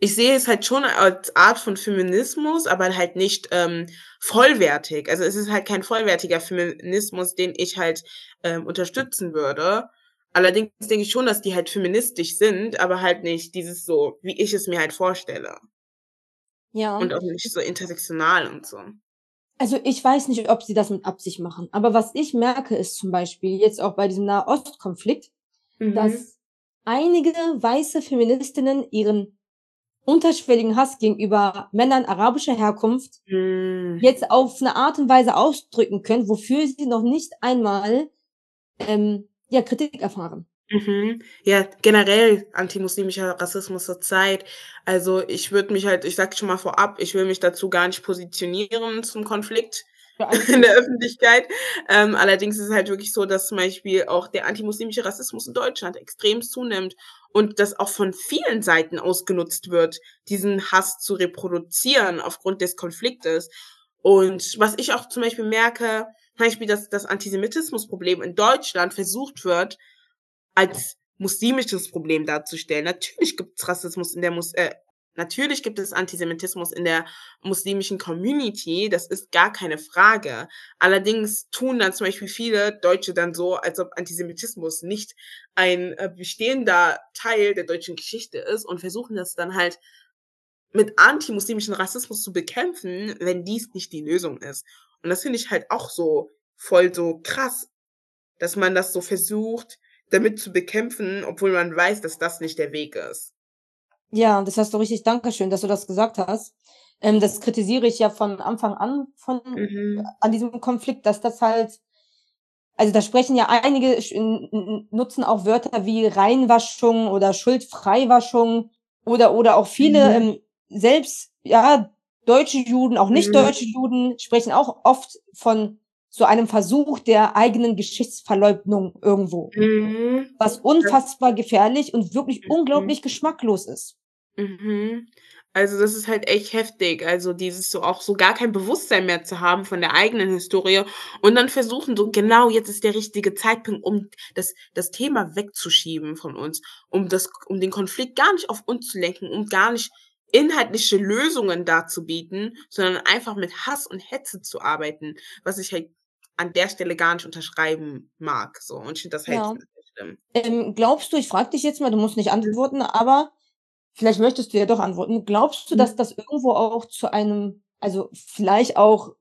ich sehe es halt schon als Art von Feminismus, aber halt nicht ähm, vollwertig. Also es ist halt kein vollwertiger Feminismus, den ich halt ähm, unterstützen würde. Allerdings denke ich schon, dass die halt feministisch sind, aber halt nicht dieses so, wie ich es mir halt vorstelle. Ja. Und auch nicht so intersektional und so. Also ich weiß nicht, ob sie das mit Absicht machen. Aber was ich merke, ist zum Beispiel jetzt auch bei diesem Nahostkonflikt, Mhm. dass einige weiße Feministinnen ihren unterschwelligen Hass gegenüber Männern arabischer Herkunft Mm. jetzt auf eine Art und Weise ausdrücken können, wofür sie noch nicht einmal ähm, ja, Kritik erfahren. Mhm. Ja, generell antimuslimischer Rassismus zur Zeit. Also ich würde mich halt, ich sag schon mal vorab, ich will mich dazu gar nicht positionieren zum Konflikt (laughs) in der Öffentlichkeit. Ähm, allerdings ist es halt wirklich so, dass zum Beispiel auch der antimuslimische Rassismus in Deutschland extrem zunimmt und das auch von vielen Seiten ausgenutzt wird, diesen Hass zu reproduzieren aufgrund des Konfliktes. Und was ich auch zum Beispiel merke, zum Beispiel, dass das Antisemitismusproblem in Deutschland versucht wird, als muslimisches Problem darzustellen. Natürlich gibt es Rassismus in der Mus äh, natürlich gibt es Antisemitismus in der muslimischen Community, das ist gar keine Frage. Allerdings tun dann zum Beispiel viele Deutsche dann so, als ob Antisemitismus nicht ein äh, bestehender Teil der deutschen Geschichte ist und versuchen das dann halt mit antimuslimischen Rassismus zu bekämpfen, wenn dies nicht die Lösung ist. Und das finde ich halt auch so voll so krass, dass man das so versucht, damit zu bekämpfen, obwohl man weiß, dass das nicht der Weg ist. Ja, das hast du richtig. Dankeschön, dass du das gesagt hast. Ähm, das kritisiere ich ja von Anfang an von Mhm. an diesem Konflikt, dass das halt, also da sprechen ja einige, nutzen auch Wörter wie Reinwaschung oder Schuldfreiwaschung oder oder auch viele Mhm. ähm, selbst ja deutsche Juden, auch nicht Mhm. deutsche Juden sprechen auch oft von so einem Versuch der eigenen Geschichtsverleugnung irgendwo, Mhm. was unfassbar gefährlich und wirklich Mhm. unglaublich geschmacklos ist. Mhm. Also das ist halt echt heftig. Also dieses so auch so gar kein Bewusstsein mehr zu haben von der eigenen Historie und dann versuchen so genau jetzt ist der richtige Zeitpunkt, um das das Thema wegzuschieben von uns, um das um den Konflikt gar nicht auf uns zu lenken, um gar nicht inhaltliche Lösungen darzubieten, sondern einfach mit Hass und Hetze zu arbeiten, was ich halt an der Stelle gar nicht unterschreiben mag, so und ich finde das halt Ja. schlimm. Ähm, glaubst du, ich frage dich jetzt mal, du musst nicht antworten, aber vielleicht möchtest du ja doch antworten. Glaubst du, Mhm. dass das irgendwo auch zu einem, also vielleicht auch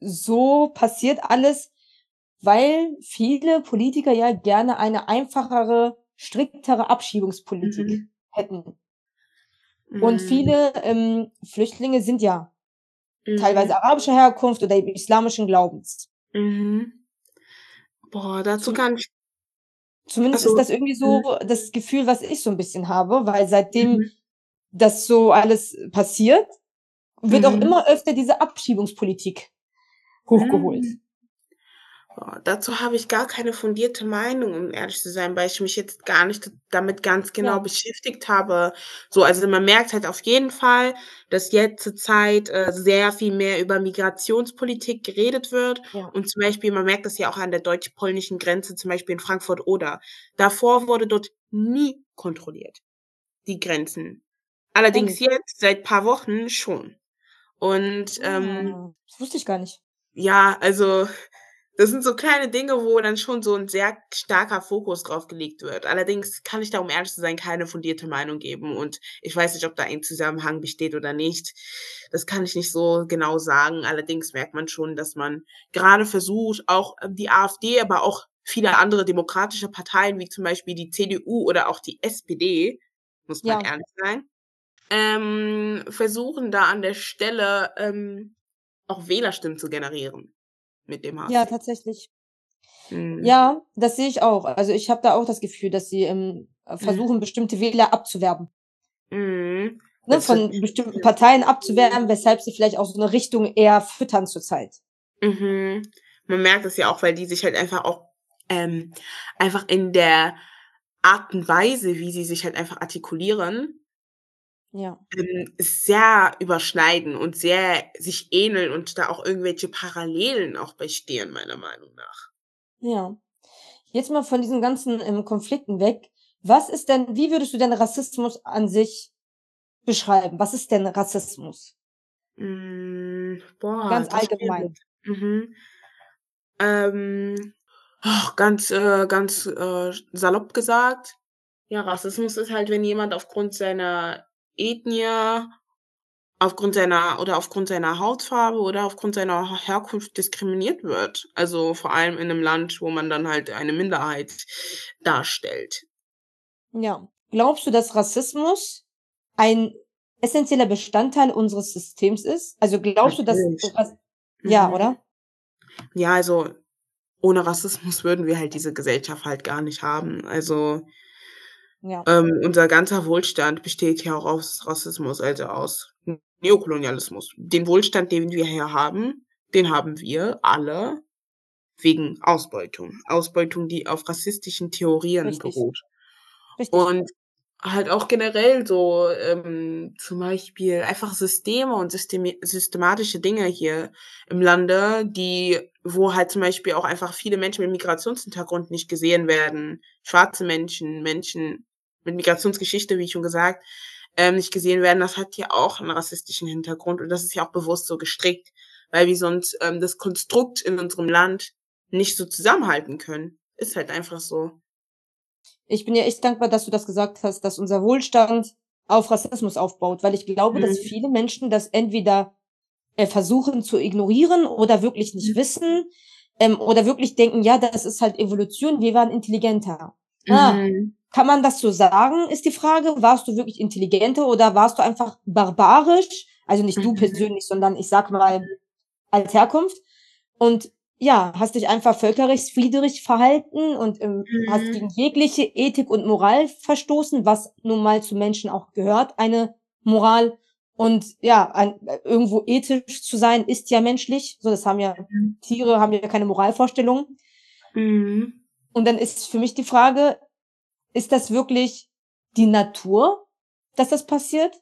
so passiert alles, weil viele Politiker ja gerne eine einfachere, striktere Abschiebungspolitik Mhm. hätten. Und Mhm. viele ähm, Flüchtlinge sind ja Mhm. teilweise arabischer Herkunft oder islamischen Glaubens. Mhm. Boah, dazu kann ich Zumindest Also, ist das irgendwie so das Gefühl, was ich so ein bisschen habe, weil seitdem Mhm. das so alles passiert, wird auch Mhm. immer öfter diese Abschiebungspolitik hochgeholt. Mhm. Boah, dazu habe ich gar keine fundierte Meinung, um ehrlich zu sein, weil ich mich jetzt gar nicht damit ganz genau Ja. beschäftigt habe. So, also man merkt halt auf jeden Fall, dass jetzt zur Zeit äh, sehr viel mehr über Migrationspolitik geredet wird. Ja. Und zum Beispiel, man merkt das ja auch an der deutsch-polnischen Grenze, zum Beispiel in Frankfurt oder. Davor wurde dort nie kontrolliert, die Grenzen. Allerdings Ehrlich? jetzt, seit paar Wochen schon. Und ähm, Ah, das wusste ich gar nicht. ja, also das sind so kleine Dinge, wo dann schon so ein sehr starker Fokus drauf gelegt wird. Allerdings kann ich da, um ehrlich zu sein, keine fundierte Meinung geben und ich weiß nicht, ob da ein Zusammenhang besteht oder nicht. Das kann ich nicht so genau sagen. Allerdings merkt man schon, dass man gerade versucht, auch ähm, die AfD, aber auch viele andere demokratische Parteien, wie zum Beispiel die CDU oder auch die SPD, muss man Ja. ehrlich sein, ähm, versuchen da an der Stelle ähm, auch Wählerstimmen zu generieren mit dem Hass. Ja, tatsächlich. Mhm. Ja, das sehe ich auch. Also ich habe da auch das Gefühl, dass sie ähm, versuchen, bestimmte Wähler abzuwerben. Mhm. Ne, von bestimmten Parteien abzuwerben, weshalb sie vielleicht auch so eine Richtung eher füttern zurzeit. Mhm. Man merkt es ja auch, weil die sich halt einfach auch ähm, einfach in der Art und Weise, wie sie sich halt einfach artikulieren, Ja. ähm, sehr überschneiden und sehr sich ähneln und da auch irgendwelche Parallelen auch bestehen, meiner Meinung nach. Ja. Jetzt mal von diesen ganzen ähm, Konflikten weg. Was ist denn, wie würdest du denn Rassismus an sich beschreiben? Was ist denn Rassismus? Mm, boah, Ganz allgemein. Mhm. Ähm, oh, ganz, äh, ganz äh, salopp gesagt. Ja, Rassismus ist halt, wenn jemand aufgrund seiner Ethnie, aufgrund seiner oder aufgrund seiner Hautfarbe oder aufgrund seiner Herkunft diskriminiert wird. Also vor allem in einem Land, wo man dann halt eine Minderheit darstellt. Ja. Glaubst du, dass Rassismus ein essentieller Bestandteil unseres Systems ist? Also glaubst du, dass Natürlich. Ja, Mhm. oder? Ja, also ohne Rassismus würden wir halt diese Gesellschaft halt gar nicht haben. Also Ja. ähm, unser ganzer Wohlstand besteht ja auch aus Rassismus, also aus Neokolonialismus. Den Wohlstand, den wir hier haben, den haben wir alle wegen Ausbeutung. Ausbeutung, die auf rassistischen Theorien Richtig. beruht. Richtig. Und halt auch generell so ähm, zum Beispiel einfach Systeme und Systemi systematische Dinge hier im Lande, die, wo halt zum Beispiel auch einfach viele Menschen mit Migrationshintergrund nicht gesehen werden. Schwarze Menschen, Menschen mit Migrationsgeschichte, wie schon gesagt, ähm, nicht gesehen werden. Das hat ja auch einen rassistischen Hintergrund und das ist ja auch bewusst so gestrickt, weil wir sonst ähm, das Konstrukt in unserem Land nicht so zusammenhalten können. Ist halt einfach so. Ich bin ja echt dankbar, dass du das gesagt hast, dass unser Wohlstand auf Rassismus aufbaut, weil ich glaube, dass Mhm. viele Menschen das entweder äh, versuchen zu ignorieren oder wirklich nicht Mhm. wissen ähm, oder wirklich denken, ja, das ist halt Evolution, wir waren intelligenter. Ah, Mhm. Kann man das so sagen, ist die Frage. Warst du wirklich intelligenter oder warst du einfach barbarisch? Also nicht du Mhm. persönlich, sondern ich sag mal als Herkunft. Und ja, hast dich einfach völkerrechtswidrig verhalten und ähm, hast Mhm. gegen jegliche Ethik und Moral verstoßen, was nun mal zu Menschen auch gehört, eine Moral. Und ja, ein, irgendwo ethisch zu sein, ist ja menschlich. So, das haben ja Mhm. Tiere, haben ja keine Moralvorstellungen. Mhm. Und dann ist für mich die Frage, ist das wirklich die Natur, dass das passiert?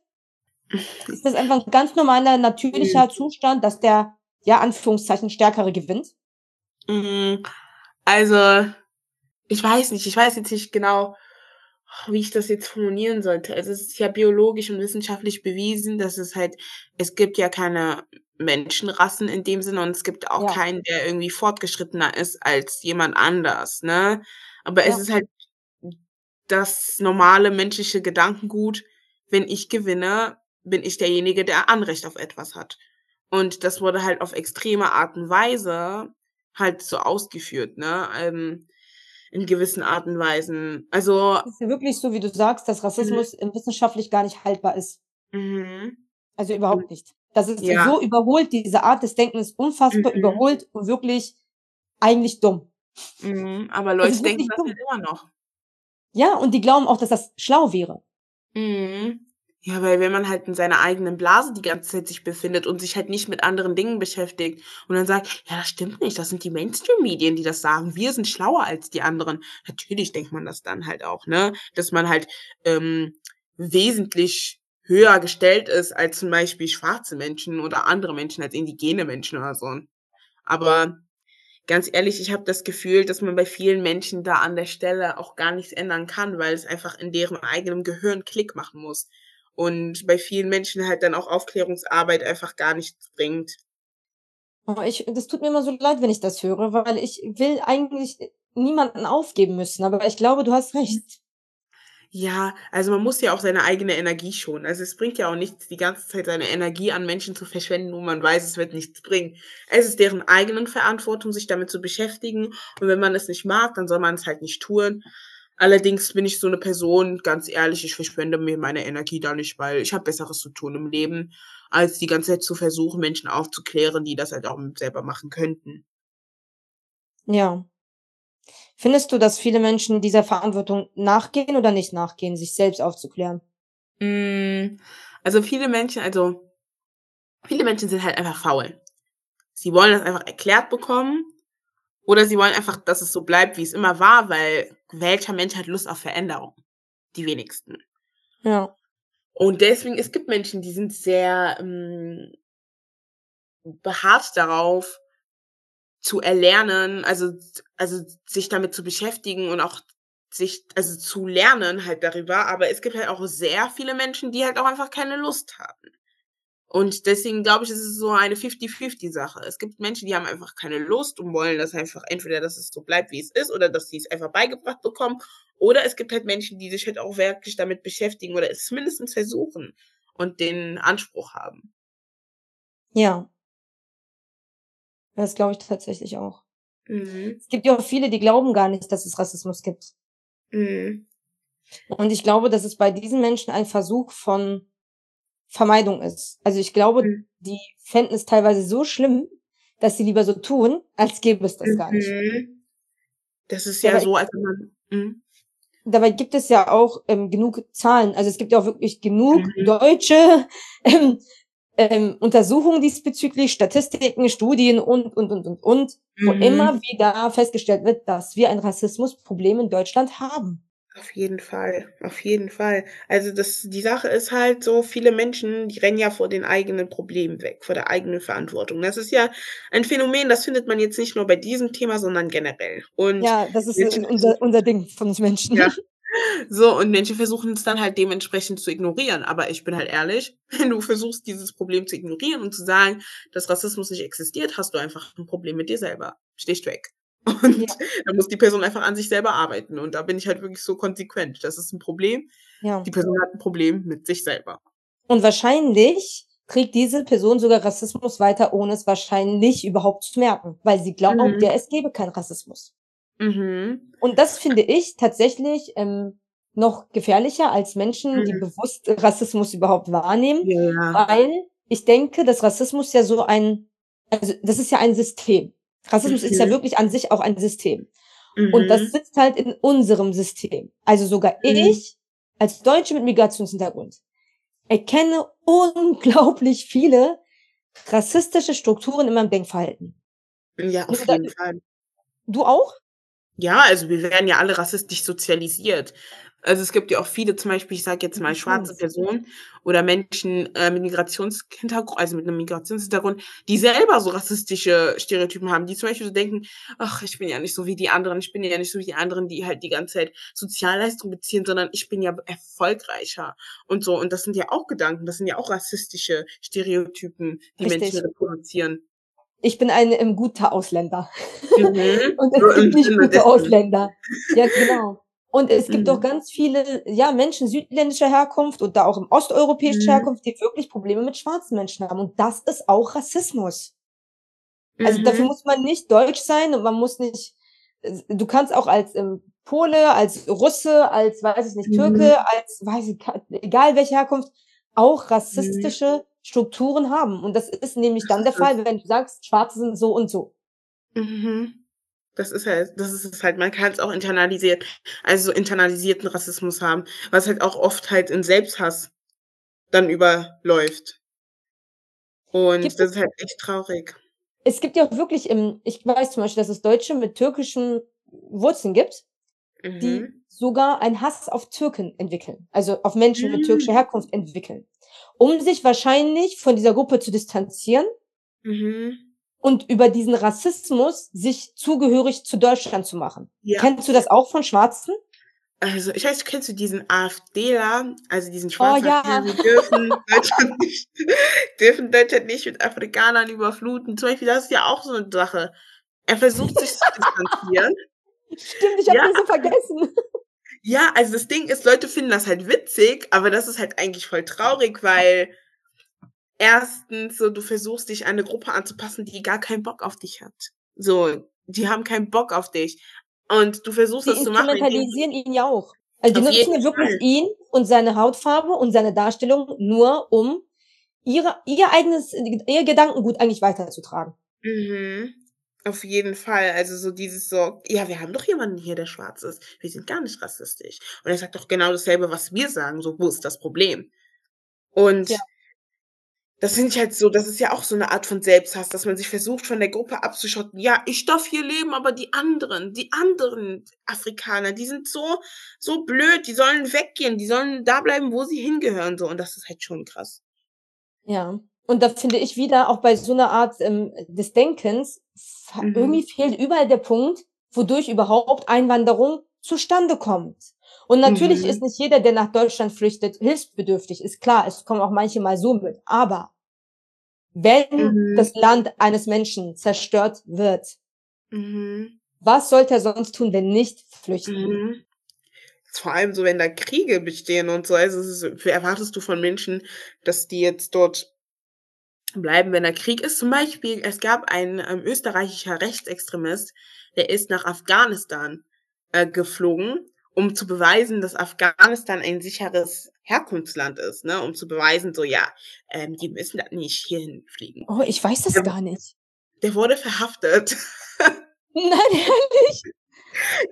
Ist das einfach ein ganz normaler, natürlicher Zustand, dass der, ja, Anführungszeichen, Stärkere gewinnt? Mhm. Also, ich weiß nicht, ich weiß jetzt nicht genau, wie ich das jetzt formulieren sollte. Also, es ist ja biologisch und wissenschaftlich bewiesen, dass es halt es gibt ja keine Menschenrassen in dem Sinne und es gibt auch Ja. keinen, der irgendwie fortgeschrittener ist als jemand anders, ne? Aber es Ja. ist halt das normale menschliche Gedankengut, wenn ich gewinne, bin ich derjenige, der Anrecht auf etwas hat. Und das wurde halt auf extreme Art und Weise halt so ausgeführt, ne? Ähm, in gewissen Art und Weisen. Also Es ist ja wirklich so, wie du sagst, dass Rassismus äh, wissenschaftlich gar nicht haltbar ist. mhm. Also überhaupt nicht. Das ist Ja. so überholt, diese Art des Denkens unfassbar Mhm. überholt und wirklich eigentlich dumm. Mhm. Aber Das Leute denken das dumm. halt immer noch. Ja, und die glauben auch, dass das schlau wäre. Mhm. Ja, weil wenn man halt in seiner eigenen Blase die ganze Zeit sich befindet und sich halt nicht mit anderen Dingen beschäftigt und dann sagt, ja, das stimmt nicht, das sind die Mainstream-Medien, die das sagen, wir sind schlauer als die anderen. Natürlich denkt man das dann halt auch, ne? Dass man halt ähm, wesentlich höher gestellt ist als zum Beispiel schwarze Menschen oder andere Menschen, als indigene Menschen oder so. Aber ganz ehrlich, ich habe das Gefühl, dass man bei vielen Menschen da an der Stelle auch gar nichts ändern kann, weil es einfach in deren eigenem Gehirn Klick machen muss. Und bei vielen Menschen halt dann auch Aufklärungsarbeit einfach gar nichts bringt. Oh, ich, das tut mir immer so leid, wenn ich das höre, weil ich will eigentlich niemanden aufgeben müssen. Aber ich glaube, du hast recht. Ja, also man muss ja auch seine eigene Energie schonen. Also es bringt ja auch nichts, die ganze Zeit seine Energie an Menschen zu verschwenden, wo man weiß, es wird nichts bringen. Es ist deren eigenen Verantwortung, sich damit zu beschäftigen. Und wenn man es nicht mag, dann soll man es halt nicht tun. Allerdings bin ich so eine Person, ganz ehrlich, ich verschwende mir meine Energie da nicht, weil ich habe Besseres zu tun im Leben, als die ganze Zeit zu versuchen, Menschen aufzuklären, die das halt auch selber machen könnten. Ja. Findest du, dass viele Menschen dieser Verantwortung nachgehen oder nicht nachgehen, sich selbst aufzuklären? Mm, Also viele Menschen, also viele Menschen sind halt einfach faul. Sie wollen das einfach erklärt bekommen oder sie wollen einfach, dass es so bleibt, wie es immer war, weil welcher Mensch hat Lust auf Veränderung? Die wenigsten. Ja. Und deswegen, es gibt Menschen, die sind sehr ähm, beharrt darauf, zu erlernen, also, also sich damit zu beschäftigen und auch sich, also zu lernen halt darüber. Aber es gibt halt auch sehr viele Menschen, die halt auch einfach keine Lust haben. Und deswegen glaube ich, es ist so eine 50-50-Sache. Es gibt Menschen, die haben einfach keine Lust und wollen das einfach entweder, dass es so bleibt, wie es ist, oder dass sie es einfach beigebracht bekommen. Oder es gibt halt Menschen, die sich halt auch wirklich damit beschäftigen oder es zumindest versuchen und den Anspruch haben. Ja. Das glaube ich tatsächlich auch. Mhm. Es gibt ja auch viele, die glauben gar nicht, dass es Rassismus gibt. Mhm. Und ich glaube, dass es bei diesen Menschen ein Versuch von Vermeidung ist. Also ich glaube, Mhm. die fänden es teilweise so schlimm, dass sie lieber so tun, als gäbe es das gar nicht. Mhm. Das ist Ja, aber so, als man. Mhm. Dabei gibt es ja auch ähm, genug Zahlen. Also es gibt ja auch wirklich genug Mhm. deutsche (laughs) ähm, ähm, Untersuchungen diesbezüglich, Statistiken, Studien und, und, und, und, und, wo Mhm. immer wieder festgestellt wird, dass wir ein Rassismusproblem in Deutschland haben. Auf jeden Fall, auf jeden Fall. Also das, die Sache ist halt so, viele Menschen, die rennen ja vor den eigenen Problemen weg, vor der eigenen Verantwortung. Das ist ja ein Phänomen, das findet man jetzt nicht nur bei diesem Thema, sondern generell. Und Ja, das ist unser, unser Ding von uns Menschen. Ja. (laughs) So, und Menschen versuchen es dann halt dementsprechend zu ignorieren. Aber ich bin halt ehrlich, (laughs) wenn du versuchst, dieses Problem zu ignorieren und zu sagen, dass Rassismus nicht existiert, hast du einfach ein Problem mit dir selber. Schlichtweg. (laughs) Und Ja. da muss die Person einfach an sich selber arbeiten. Und da bin ich halt wirklich so konsequent. Das ist ein Problem. ja. Die Person hat ein Problem mit sich selber. Und wahrscheinlich trägt diese Person sogar Rassismus weiter, ohne es wahrscheinlich überhaupt zu merken, weil sie glaubt, Mhm. ja, es gäbe keinen Rassismus. Mhm. Und das finde ich tatsächlich ähm, noch gefährlicher als Menschen, die Mhm. bewusst Rassismus überhaupt wahrnehmen, Ja. weil ich denke, dass Rassismus ja so ein, also das ist ja ein System. Rassismus ist ja Mhm. wirklich an sich auch ein System. Mhm. Und das sitzt halt in unserem System. Also sogar Mhm. ich als Deutsche mit Migrationshintergrund erkenne unglaublich viele rassistische Strukturen in meinem Denkverhalten. ja, auf jeden Fall. Du auch? Ja, also wir werden ja alle rassistisch sozialisiert. Also es gibt ja auch viele, zum Beispiel, ich sage jetzt mal schwarze. Personen oder Menschen äh, mit Migrationshintergrund, also mit einem Migrationshintergrund, die selber so rassistische Stereotypen haben, die zum Beispiel so denken, ach, ich bin ja nicht so wie die anderen, ich bin ja nicht so wie die anderen, die halt die ganze Zeit Sozialleistung beziehen, sondern ich bin ja erfolgreicher und so. Und das sind ja auch Gedanken, das sind ja auch rassistische Stereotypen, die Richtig. Menschen reproduzieren. Ich bin ein ähm, guter Ausländer. Mhm. (laughs) Und es So gibt nicht gute. Ausländer. Ja, genau. Und es gibt Mhm. auch ganz viele, ja, Menschen südländischer Herkunft oder auch im osteuropäischer Mhm. Herkunft, die wirklich Probleme mit schwarzen Menschen haben. Und das ist auch Rassismus. Also Mhm. dafür muss man nicht deutsch sein und man muss nicht, du kannst auch als ähm, Pole, als Russe, als, weiß ich nicht, Mhm. Türke, als, weiß ich, egal welche Herkunft, auch rassistische Strukturen haben. Und das ist nämlich dann der. Fall, wenn du sagst, Schwarze sind so und so. Mhm. Das ist halt, das ist es halt, man kann es auch internalisiert, also so internalisierten Rassismus haben, was halt auch oft halt in Selbsthass dann überläuft. Und Gibt das ist halt echt traurig. Es gibt ja auch wirklich, im, ich weiß zum Beispiel, dass es Deutsche mit türkischen Wurzeln gibt, die Mhm. sogar einen Hass auf Türken entwickeln, also auf Menschen mit Mhm. türkischer Herkunft entwickeln, um sich wahrscheinlich von dieser Gruppe zu distanzieren Mhm. und über diesen Rassismus sich zugehörig zu Deutschland zu machen. Ja. Kennst du das auch von Schwarzen? Also, ich weiß, kennst du diesen AfDler, also diesen schwarzen Oh, ja. Die dürfen Deutschland (laughs) nicht, dürfen Deutschland nicht mit Afrikanern überfluten. Zum Beispiel, das ist ja auch so eine Sache. Er versucht sich zu distanzieren. (laughs) Stimmt, ich habe Ja. so vergessen. Ja, also das Ding ist, Leute finden das halt witzig, aber das ist halt eigentlich voll traurig, weil erstens so, du versuchst dich an eine Gruppe anzupassen, die gar keinen Bock auf dich hat. So, die haben keinen Bock auf dich. Und du versuchst Die das zu machen. indem- instrumentalisieren ihn ja auch. Also die nutzen ja wirklich Fall. ihn und seine Hautfarbe und seine Darstellung nur, um ihre, ihr eigenes, ihr Gedankengut eigentlich weiterzutragen. Mhm. Auf jeden Fall. Also so dieses so, ja, wir haben doch jemanden hier, der schwarz ist. Wir sind gar nicht rassistisch. Und er sagt doch genau dasselbe, was wir sagen. So, wo ist das Problem? Und Ja. das finde ich halt so, das ist ja auch so eine Art von Selbsthass, dass man sich versucht, von der Gruppe abzuschotten. Ja, ich darf hier leben, aber die anderen, die anderen Afrikaner, die sind so, so blöd, die sollen weggehen, die sollen da bleiben, wo sie hingehören. So, und das ist halt schon krass. Ja. Und da finde ich wieder auch bei so einer Art ähm, des Denkens, Mhm. irgendwie fehlt überall der Punkt, wodurch überhaupt Einwanderung zustande kommt. Und natürlich Mhm. ist nicht jeder, der nach Deutschland flüchtet, hilfsbedürftig. Ist klar, es kommen auch manche mal so mit. Aber wenn Mhm. das Land eines Menschen zerstört wird, Mhm. was sollte er sonst tun, wenn nicht flüchten? Mhm. Vor allem so, wenn da Kriege bestehen und so. Also, ist, erwartest du von Menschen, dass die jetzt dort bleiben, wenn da Krieg ist? Zum Beispiel, es gab einen ähm, österreichischer Rechtsextremist, der ist nach Afghanistan äh, geflogen um zu beweisen, dass Afghanistan ein sicheres Herkunftsland ist, ne? Um zu beweisen, so ja, ähm, die müssen da nicht hierhin fliegen. Oh, ich weiß das Der- gar nicht. Der wurde verhaftet. (laughs) Nein, ehrlich?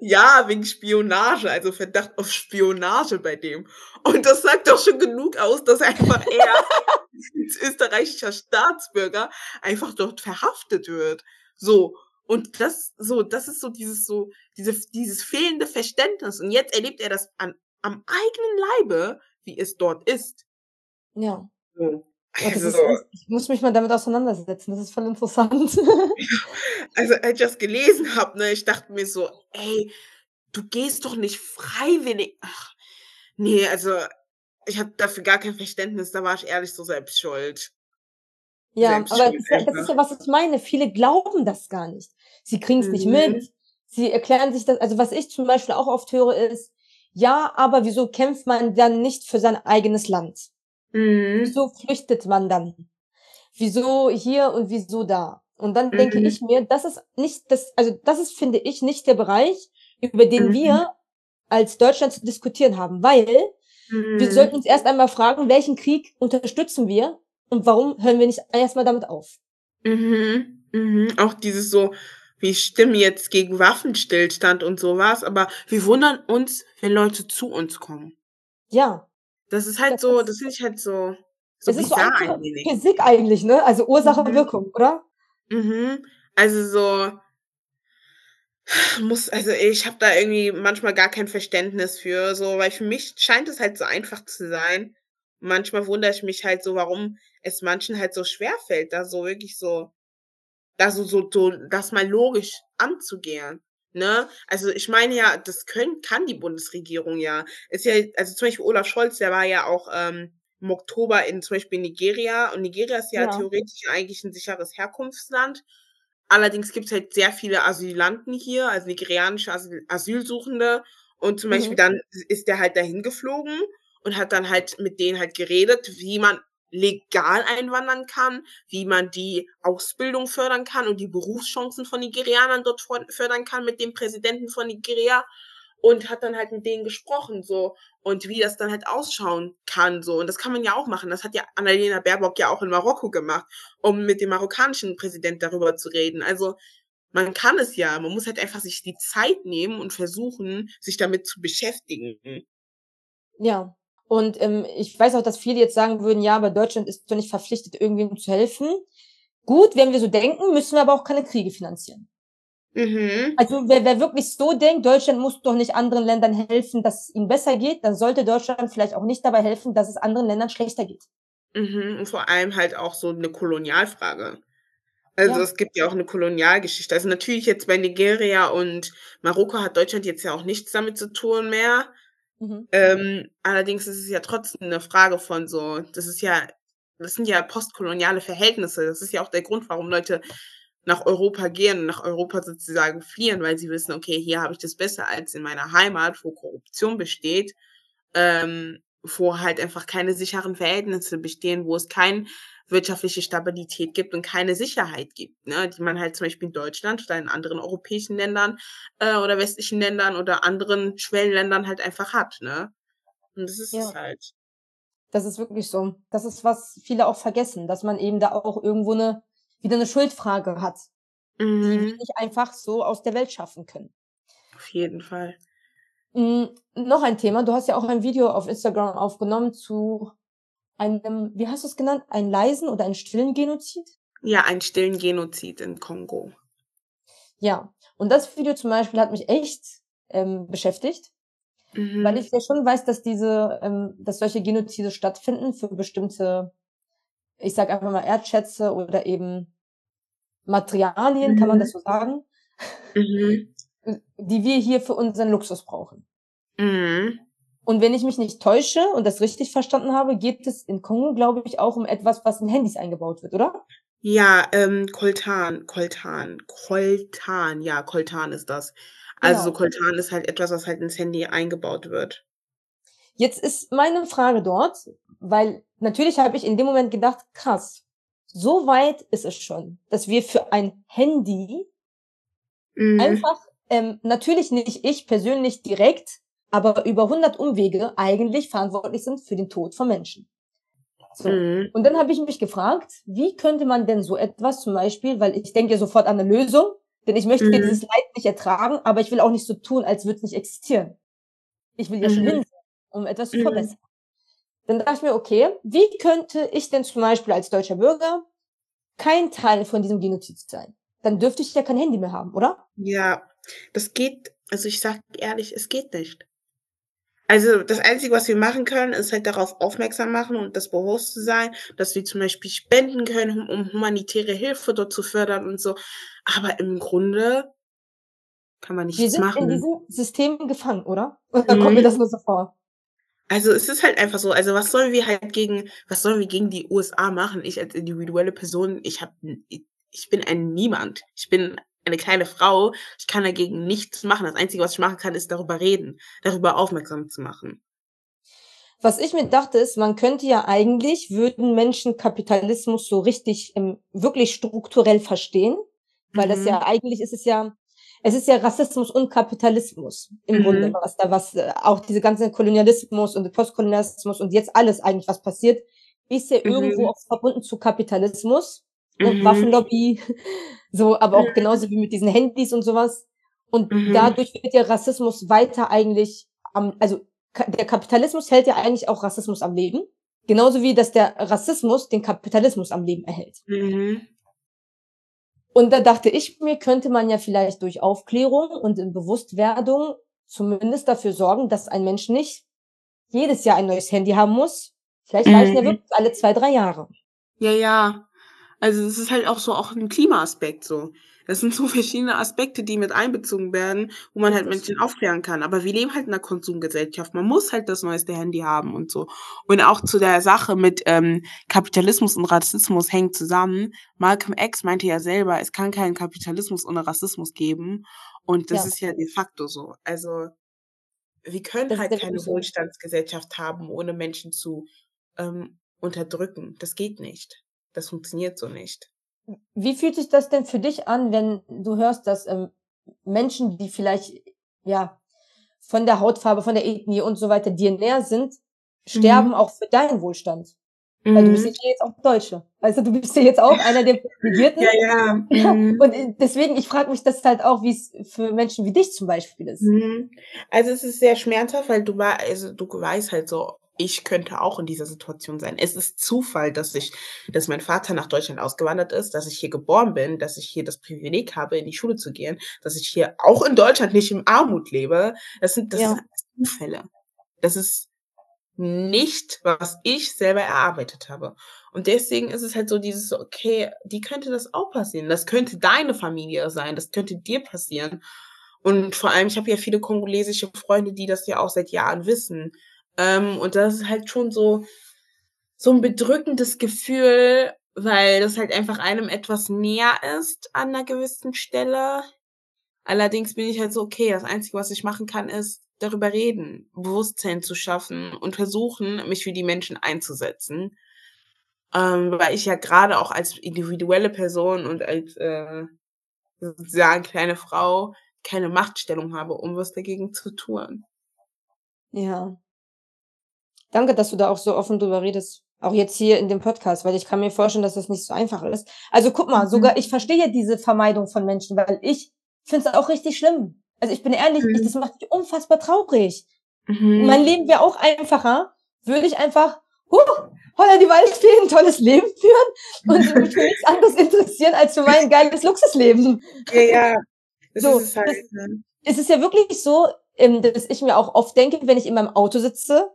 Ja, wegen Spionage, also Verdacht auf Spionage bei dem. Und das sagt doch schon genug aus, dass einfach er als österreichischer Staatsbürger einfach dort verhaftet wird. So. Und das, so, das ist so dieses, so, diese, dieses fehlende Verständnis. Und jetzt erlebt er das an, am eigenen Leibe, wie es dort ist. Ja. So. Also, ist, ich muss mich mal damit auseinandersetzen. Das ist voll interessant. (laughs) also als ich das gelesen habe, ne, ich dachte mir so, ey, du gehst doch nicht freiwillig. Ach, nee, also ich habe dafür gar kein Verständnis, da war ich ehrlich so selbst schuld. ja, Selbst aber schuld das ist, ja, das ist ja, was ich meine. Viele glauben das gar nicht. Sie kriegen es nicht Mhm. mit. Sie erklären sich das. Also was ich zum Beispiel auch oft höre ist, ja, aber wieso kämpft man dann nicht für sein eigenes Land? Mhm. Wieso flüchtet man dann? Wieso hier und wieso da? Und dann denke Mhm. ich mir, das ist nicht das, also das ist, finde ich, nicht der Bereich, über den Mhm. wir als Deutschland zu diskutieren haben, weil wir Mhm. sollten uns erst einmal fragen, welchen Krieg unterstützen wir und warum hören wir nicht erstmal damit auf? Mhm. Mhm. Auch dieses so, wir stimmen jetzt gegen Waffenstillstand und sowas, aber wir wundern uns, wenn Leute zu uns kommen. Ja, Das ist halt Das so, das finde ich halt so, so es ist so wenig. Physik eigentlich, ne? Also Ursache und Mhm. Wirkung, oder? Mhm. Also so muss also ich habe da irgendwie manchmal gar kein Verständnis für, so, weil für mich scheint es halt so einfach zu sein. Manchmal wundere ich mich halt so, warum es manchen halt so schwer fällt, da so wirklich so da so so so das mal logisch anzugehen, ne? Also, ich meine ja, das können kann die Bundesregierung ja. Ist ja also, zum Beispiel Olaf Scholz, der war ja auch, ähm, im Oktober in zum Beispiel Nigeria und Nigeria ist ja Ja. theoretisch eigentlich ein sicheres Herkunftsland. Allerdings gibt's halt sehr viele Asylanten hier, also nigerianische Asyl Asylsuchende und zum Beispiel Mhm. dann ist der halt dahin geflogen und hat dann halt mit denen halt geredet, wie man legal einwandern kann, wie man die Ausbildung fördern kann und die Berufschancen von Nigerianern dort fördern kann mit dem Präsidenten von Nigeria und hat dann halt mit denen gesprochen so und wie das dann halt ausschauen kann so und das kann man ja auch machen. Das hat ja Annalena Baerbock ja auch in Marokko gemacht, um mit dem marokkanischen Präsident darüber zu reden. Also, man kann es ja, man muss halt einfach sich die Zeit nehmen und versuchen, sich damit zu beschäftigen. Ja. Und ähm, ich weiß auch, dass viele jetzt sagen würden, ja, aber Deutschland ist doch nicht verpflichtet, irgendwem zu helfen. Gut, wenn wir so denken, müssen wir aber auch keine Kriege finanzieren. Mhm. Also wer, wer wirklich so denkt, Deutschland muss doch nicht anderen Ländern helfen, dass es ihnen besser geht, dann sollte Deutschland vielleicht auch nicht dabei helfen, dass es anderen Ländern schlechter geht. Mhm. Und vor allem halt auch so eine Kolonialfrage. Also, Ja. es gibt ja auch eine Kolonialgeschichte. Also, natürlich jetzt bei Nigeria und Marokko hat Deutschland jetzt ja auch nichts damit zu tun mehr. Mhm. Ähm, allerdings ist es ja trotzdem eine Frage von so das ist ja das sind ja postkoloniale Verhältnisse. Das ist ja auch der Grund, warum Leute nach Europa gehen nach Europa sozusagen fliehen, weil sie wissen: „Okay, hier habe ich das besser als in meiner Heimat, wo Korruption besteht, ähm, wo halt einfach keine sicheren Verhältnisse bestehen, wo es kein wirtschaftliche Stabilität gibt und keine Sicherheit gibt, ne, die man halt zum Beispiel in Deutschland oder in anderen europäischen Ländern, äh, oder westlichen Ländern oder anderen Schwellenländern halt einfach hat, ne? Und das ist es Ja. halt. Das ist wirklich so. Das ist, was viele auch vergessen, dass man eben da auch irgendwo eine, wieder eine Schuldfrage hat, die wir Mhm. nicht einfach so aus der Welt schaffen können. Auf jeden Fall. Mm, noch ein Thema. Du hast ja auch ein Video auf Instagram aufgenommen zu einem, wie hast du es genannt? Einen leisen oder einen stillen Genozid? Ja, einen stillen Genozid in Kongo. Ja. Und das Video zum Beispiel hat mich echt ähm, beschäftigt, weil Mhm. ich ja schon weiß, dass diese, ähm, dass solche Genozide stattfinden für bestimmte, ich sag einfach mal Erdschätze oder eben Materialien, kann man Mhm. das so sagen, Mhm. die wir hier für unseren Luxus brauchen. Mhm. Und wenn ich mich nicht täusche und das richtig verstanden habe, geht es in Kongo, glaube ich, auch um etwas, was in Handys eingebaut wird, oder? Ja, ähm, Coltan, Coltan, Coltan, ja, Coltan ist das. Also, Genau. Coltan ist halt etwas, was halt ins Handy eingebaut wird. Jetzt ist meine Frage dort, weil natürlich habe ich in dem Moment gedacht, krass, so weit ist es schon, dass wir für ein Handy Mhm. einfach, ähm, natürlich nicht ich persönlich direkt, aber über 100 Umwege eigentlich verantwortlich sind für den Tod von Menschen. So. Mhm. Und dann habe ich mich gefragt, wie könnte man denn so etwas zum Beispiel, weil ich denke sofort an eine Lösung, denn ich möchte mhm. dieses Leid nicht ertragen, aber ich will auch nicht so tun, als würde es nicht existieren. Ich will ja schon mhm. hinsehen, um etwas zu mhm. verbessern. Dann dachte ich mir, okay, wie könnte ich denn zum Beispiel als deutscher Bürger kein Teil von diesem Genozid sein? Dann dürfte ich ja kein Handy mehr haben, oder? Ja, das geht, also ich sag ehrlich, es geht nicht. Also das Einzige, was wir machen können, ist halt darauf aufmerksam machen und das Bewusstsein, dass wir zum Beispiel spenden können, um humanitäre Hilfe dort zu fördern und so. Aber im Grunde kann man nichts machen. Wir sind in diesem System gefangen, oder? Und dann mhm. kommt mir das nur so vor. Also es ist halt einfach so, also was sollen wir halt gegen, was sollen wir gegen die USA machen? Ich als individuelle Person, ich habe, ich bin ein Niemand. Ich bin eine kleine Frau, ich kann dagegen nichts machen. Das Einzige, was ich machen kann, ist darüber reden, darüber aufmerksam zu machen. Was ich mir dachte, ist, man könnte ja eigentlich, würden Menschen Kapitalismus so richtig ähm, wirklich strukturell verstehen, weil mhm. das ja eigentlich ist es ja, es ist ja Rassismus und Kapitalismus im mhm. Grunde, was da was, äh, auch diese ganze Kolonialismus und Postkolonialismus und jetzt alles eigentlich, was passiert, ist ja mhm. irgendwo auch verbunden zu Kapitalismus mhm. Waffenlobby, (laughs) so, aber auch genauso wie mit diesen Handys und sowas. Und mhm. dadurch wird ja Rassismus weiter eigentlich am, also der Kapitalismus hält ja eigentlich auch Rassismus am Leben. Genauso wie, dass der Rassismus den Kapitalismus am Leben erhält. Mhm. Und da dachte ich mir, könnte man ja vielleicht durch Aufklärung und in Bewusstwerdung zumindest dafür sorgen, dass ein Mensch nicht jedes Jahr ein neues Handy haben muss. Vielleicht reichen ja mhm. wirklich alle zwei, drei Jahre. Ja, ja. Also es ist halt auch so auch ein Klimaaspekt so. Das sind so (laughs) verschiedene Aspekte, die mit einbezogen werden, wo man halt Menschen aufklären kann. Aber wir leben halt in einer Konsumgesellschaft. Man muss halt das neueste Handy haben und so. Und auch zu der Sache mit ähm, Kapitalismus und Rassismus hängt zusammen. Malcolm X meinte ja selber, es kann keinen Kapitalismus ohne Rassismus geben. Und das ja. ist ja de facto so. Also wir können das halt keine Wohlstandsgesellschaft haben, ohne Menschen zu ähm, unterdrücken. Das geht nicht. Das funktioniert so nicht. Wie fühlt sich das denn für dich an, wenn du hörst, dass ähm, Menschen, die vielleicht ja von der Hautfarbe, von der Ethnie und so weiter dir näher sind, sterben mhm. auch für deinen Wohlstand? Mhm. Weil du bist mhm. ja jetzt auch Deutsche. Also du bist ja jetzt auch einer der Privilegierten. (laughs) ja, ja. ja. Mhm. Und äh, deswegen, ich frage mich das halt auch, wie es für Menschen wie dich zum Beispiel ist. Mhm. Also es ist sehr schmerzhaft, weil du war, also du weißt halt so, ich könnte auch in dieser Situation sein. Es ist Zufall, dass ich, dass mein Vater nach Deutschland ausgewandert ist, dass ich hier geboren bin, dass ich hier das Privileg habe, in die Schule zu gehen, dass ich hier auch in Deutschland nicht im Armut lebe. Das sind, das ja. sind Zufälle. Das ist nicht, was ich selber erarbeitet habe. Und deswegen ist es halt so dieses, okay, die könnte das auch passieren. Das könnte deine Familie sein. Das könnte dir passieren. Und vor allem, ich habe ja viele kongolesische Freunde, die das ja auch seit Jahren wissen. Ähm, und das ist halt schon so, so ein bedrückendes Gefühl, weil das halt einfach einem etwas näher ist an einer gewissen Stelle. Allerdings bin ich halt so, okay, das Einzige, was ich machen kann, ist darüber reden, Bewusstsein zu schaffen und versuchen, mich für die Menschen einzusetzen. Ähm, weil ich ja gerade auch als individuelle Person und als äh, sozusagen kleine Frau keine Machtstellung habe, um was dagegen zu tun. Ja. Danke, dass du da auch so offen drüber redest. Auch jetzt hier in dem Podcast, weil ich kann mir vorstellen, dass das nicht so einfach ist. Also guck mal, mhm. sogar ich verstehe diese Vermeidung von Menschen, weil ich finde es auch richtig schlimm. Also ich bin ehrlich, mhm. ich, das macht mich unfassbar traurig. Mhm. Mein Leben wäre auch einfacher, würde ich einfach, huh, holla die Waldfee, ein tolles Leben führen und mich für nichts (laughs) anderes interessieren als für mein geiles Luxusleben. Ja, ja. Das so, ist halt, das, ne? Es ist ja wirklich so, ähm, dass ich mir auch oft denke, wenn ich in meinem Auto sitze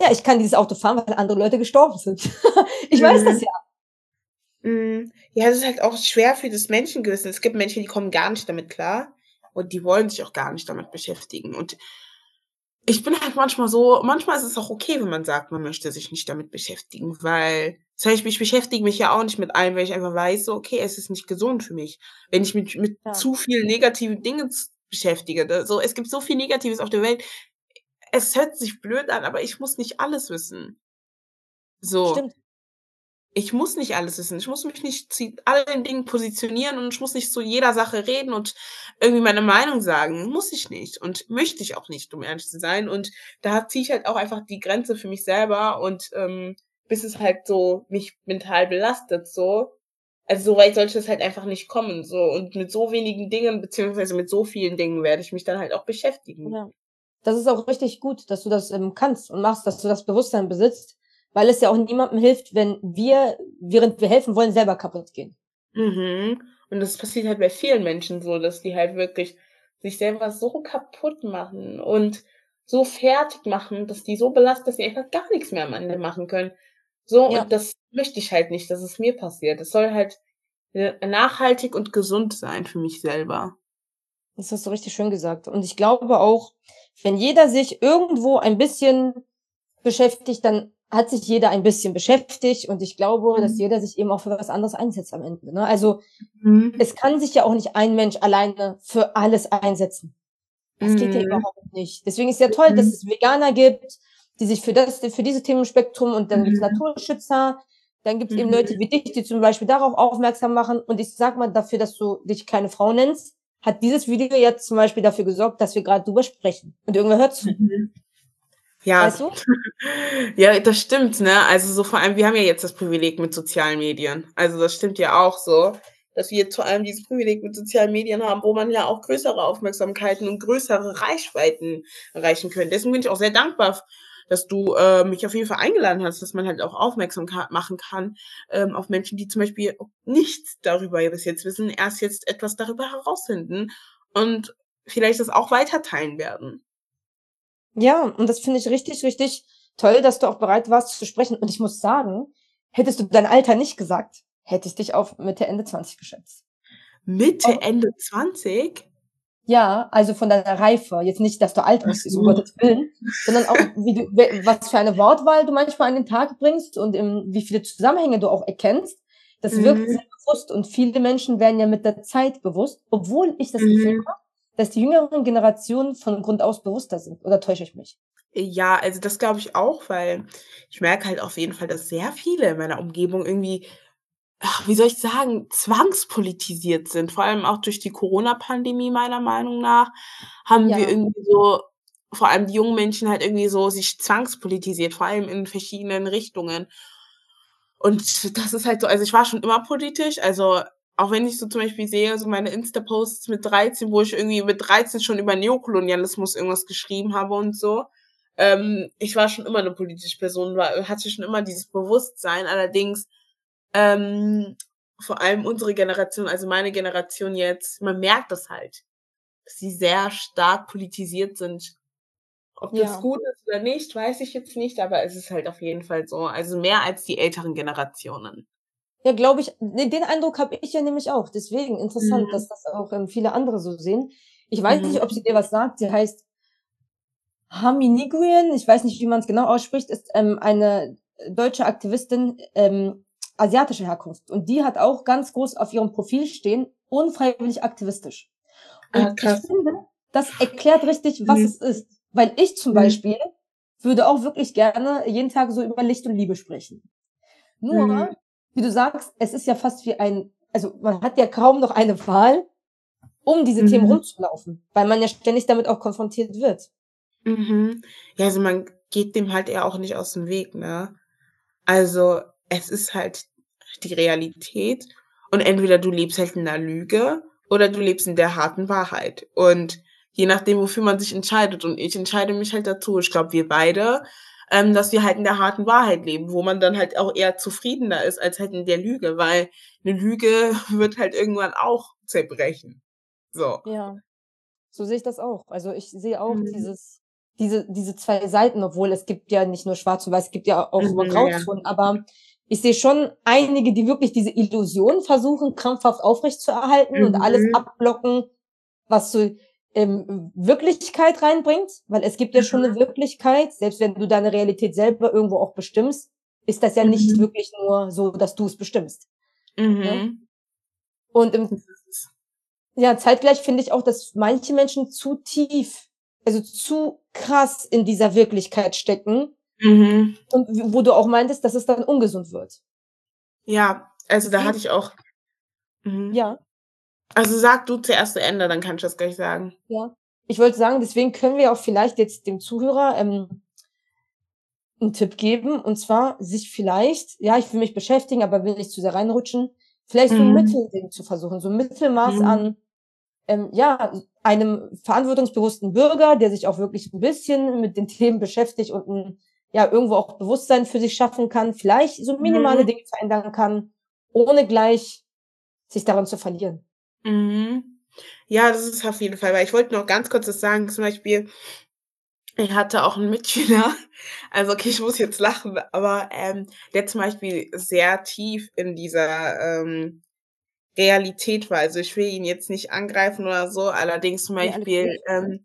ja, ich kann dieses Auto fahren, weil andere Leute gestorben sind. (laughs) ich mhm. weiß das ja. Mhm. Ja, es ist halt auch schwer für das Menschengewissen. Es gibt Menschen, die kommen gar nicht damit klar und die wollen sich auch gar nicht damit beschäftigen. Und ich bin halt manchmal so, manchmal ist es auch okay, wenn man sagt, man möchte sich nicht damit beschäftigen, weil zum Beispiel, ich beschäftige mich ja auch nicht mit allem, weil ich einfach weiß, so, okay, es ist nicht gesund für mich. Wenn ich mich mit ja. zu vielen negativen Dingen beschäftige, so, es gibt so viel Negatives auf der Welt, es hört sich blöd an, aber ich muss nicht alles wissen. So. Stimmt. ich muss nicht alles wissen. Ich muss mich nicht zu allen Dingen positionieren und ich muss nicht zu jeder Sache reden und irgendwie meine Meinung sagen. Muss ich nicht und möchte ich auch nicht, um ehrlich zu sein. Und da ziehe ich halt auch einfach die Grenze für mich selber und ähm, bis es halt so mich mental belastet, so. Also so weit sollte es halt einfach nicht kommen, so. Und mit so wenigen Dingen, beziehungsweise mit so vielen Dingen werde ich mich dann halt auch beschäftigen. Ja. Das ist auch richtig gut, dass du das ähm, kannst und machst, dass du das Bewusstsein besitzt weil es ja auch niemandem hilft, wenn wir, während wir helfen wollen, selber kaputt gehen. Mhm. Und das passiert halt bei vielen Menschen so, dass die halt wirklich sich selber so kaputt machen und so fertig machen, dass die so belastet, dass sie einfach gar nichts mehr am Ende machen können. So, ja. und das möchte ich halt nicht, dass es mir passiert. Es soll halt äh, nachhaltig und gesund sein für mich selber. Das hast du richtig schön gesagt. Und ich glaube auch, wenn jeder sich irgendwo ein bisschen beschäftigt, dann hat sich jeder ein bisschen beschäftigt und ich glaube, mhm. dass jeder sich eben auch für was anderes einsetzt am Ende. Ne? Also mhm. es kann sich ja auch nicht ein Mensch alleine für alles einsetzen. Das mhm. geht ja mhm. überhaupt nicht. Deswegen ist ja toll, dass mhm. es Veganer gibt, die sich für das, für dieses Themenspektrum und dann gibt's mhm. Naturschützer, dann gibt's eben Leute wie dich, die zum Beispiel darauf aufmerksam machen. Und ich sag mal, dafür, dass du dich keine Frau nennst, hat dieses Video jetzt zum Beispiel dafür gesorgt, dass wir gerade drüber sprechen. Und irgendwer hört zu. Ja, weißt du? (laughs) ja, das stimmt, ne? Also so vor allem, wir haben ja jetzt das Privileg mit sozialen Medien. Also das stimmt ja auch so, dass wir jetzt vor allem dieses Privileg mit sozialen Medien haben, wo man ja auch größere Aufmerksamkeiten und größere Reichweiten erreichen können. Deswegen bin ich auch sehr dankbar, dass du äh, mich auf jeden Fall eingeladen hast, dass man halt auch aufmerksam machen kann ähm, auf Menschen, die zum Beispiel nichts darüber bis jetzt wissen, erst jetzt etwas darüber herausfinden und vielleicht das auch weiter teilen werden. Ja, und das finde ich richtig, richtig toll, dass du auch bereit warst zu sprechen. Und ich muss sagen, hättest du dein Alter nicht gesagt, hätte ich dich auf Mitte, Ende 20 geschätzt. Mitte. Ende 20? Ja, also von deiner Reife. Jetzt nicht, dass du alt bist, um Gottes Willen, sondern auch, wie du, was für eine Wortwahl du manchmal an den Tag bringst und im, wie viele Zusammenhänge du auch erkennst. Das mhm. wirkt sehr bewusst und viele Menschen werden ja mit der Zeit bewusst, obwohl ich das Gefühl mhm. habe, dass die jüngeren Generationen von Grund aus bewusster sind. Oder täusche ich mich? Ja, also das glaube ich auch, weil ich merke halt auf jeden Fall, dass sehr viele in meiner Umgebung irgendwie, ach, wie soll ich sagen, zwangspolitisiert sind. Vor allem auch durch die Corona-Pandemie meiner Meinung nach haben ja. wir irgendwie so, vor allem die jungen Menschen halt irgendwie so sich zwangspolitisiert, vor allem in verschiedenen Richtungen. Und das ist halt so, also ich war schon immer politisch, also auch wenn ich so zum Beispiel sehe, so meine Insta-Posts mit 13, wo ich irgendwie mit 13 schon über Neokolonialismus irgendwas geschrieben habe und so. Ähm, ich war schon immer eine politische Person, war, hatte schon immer dieses Bewusstsein. Allerdings, ähm, vor allem unsere Generation, also meine Generation jetzt, man merkt das halt, dass sie sehr stark politisiert sind. Ob das ja. gut ist oder nicht, weiß ich jetzt nicht, aber es ist halt auf jeden Fall so. Also mehr als die älteren Generationen. Ja, glaube ich, den Eindruck habe ich ja nämlich auch. Deswegen interessant, mhm. dass das auch ähm, viele andere so sehen. Ich weiß mhm. nicht, ob sie dir was sagt. Sie heißt Haminiguyen, ich weiß nicht, wie man es genau ausspricht, ist ähm, eine deutsche Aktivistin ähm, asiatischer Herkunft. Und die hat auch ganz groß auf ihrem Profil stehen, unfreiwillig aktivistisch. Und ah, ich finde, das erklärt richtig, was mhm. es ist. Weil ich zum mhm. Beispiel würde auch wirklich gerne jeden Tag so über Licht und Liebe sprechen. Nur mhm wie du sagst, es ist ja fast wie ein, also man hat ja kaum noch eine Wahl, um diese mhm. Themen rumzulaufen, weil man ja ständig damit auch konfrontiert wird. Mhm. Ja, also man geht dem halt eher auch nicht aus dem Weg, ne? Also es ist halt die Realität und entweder du lebst halt in der Lüge oder du lebst in der harten Wahrheit und je nachdem, wofür man sich entscheidet und ich entscheide mich halt dazu. Ich glaube, wir beide ähm, dass wir halt in der harten Wahrheit leben, wo man dann halt auch eher zufriedener ist als halt in der Lüge, weil eine Lüge (laughs) wird halt irgendwann auch zerbrechen. So. Ja. So sehe ich das auch. Also ich sehe auch mhm. dieses, diese, diese zwei Seiten, obwohl es gibt ja nicht nur schwarz und weiß, es gibt ja auch mhm, Grauzonen, ja. aber ich sehe schon einige, die wirklich diese Illusion versuchen, krampfhaft aufrechtzuerhalten mhm. und alles abblocken, was so ähm, Wirklichkeit reinbringt, weil es gibt ja schon eine mhm. Wirklichkeit, selbst wenn du deine Realität selber irgendwo auch bestimmst, ist das ja mhm. nicht wirklich nur so, dass du es bestimmst. Mhm. Ja? Und im, ja, zeitgleich finde ich auch, dass manche Menschen zu tief, also zu krass in dieser Wirklichkeit stecken. Mhm. Und wo du auch meintest, dass es dann ungesund wird. Ja, also da hatte ich auch. Mhm. Ja. Also sag du zuerst zu Ende, dann kann ich das gleich sagen. Ja. Ich wollte sagen, deswegen können wir auch vielleicht jetzt dem Zuhörer ähm, einen Tipp geben. Und zwar sich vielleicht, ja, ich will mich beschäftigen, aber will nicht zu sehr reinrutschen, vielleicht so ein mhm. Mittelding zu versuchen, so ein Mittelmaß mhm. an ähm, ja, einem verantwortungsbewussten Bürger, der sich auch wirklich ein bisschen mit den Themen beschäftigt und ein, ja, irgendwo auch Bewusstsein für sich schaffen kann, vielleicht so minimale mhm. Dinge verändern kann, ohne gleich sich daran zu verlieren. Mhm. Ja, das ist auf jeden Fall, weil ich wollte noch ganz kurz das sagen, zum Beispiel, ich hatte auch einen Mitschüler, (laughs) also okay, ich muss jetzt lachen, aber ähm, der zum Beispiel sehr tief in dieser ähm, Realität war. Also ich will ihn jetzt nicht angreifen oder so, allerdings zum Beispiel ja, ähm,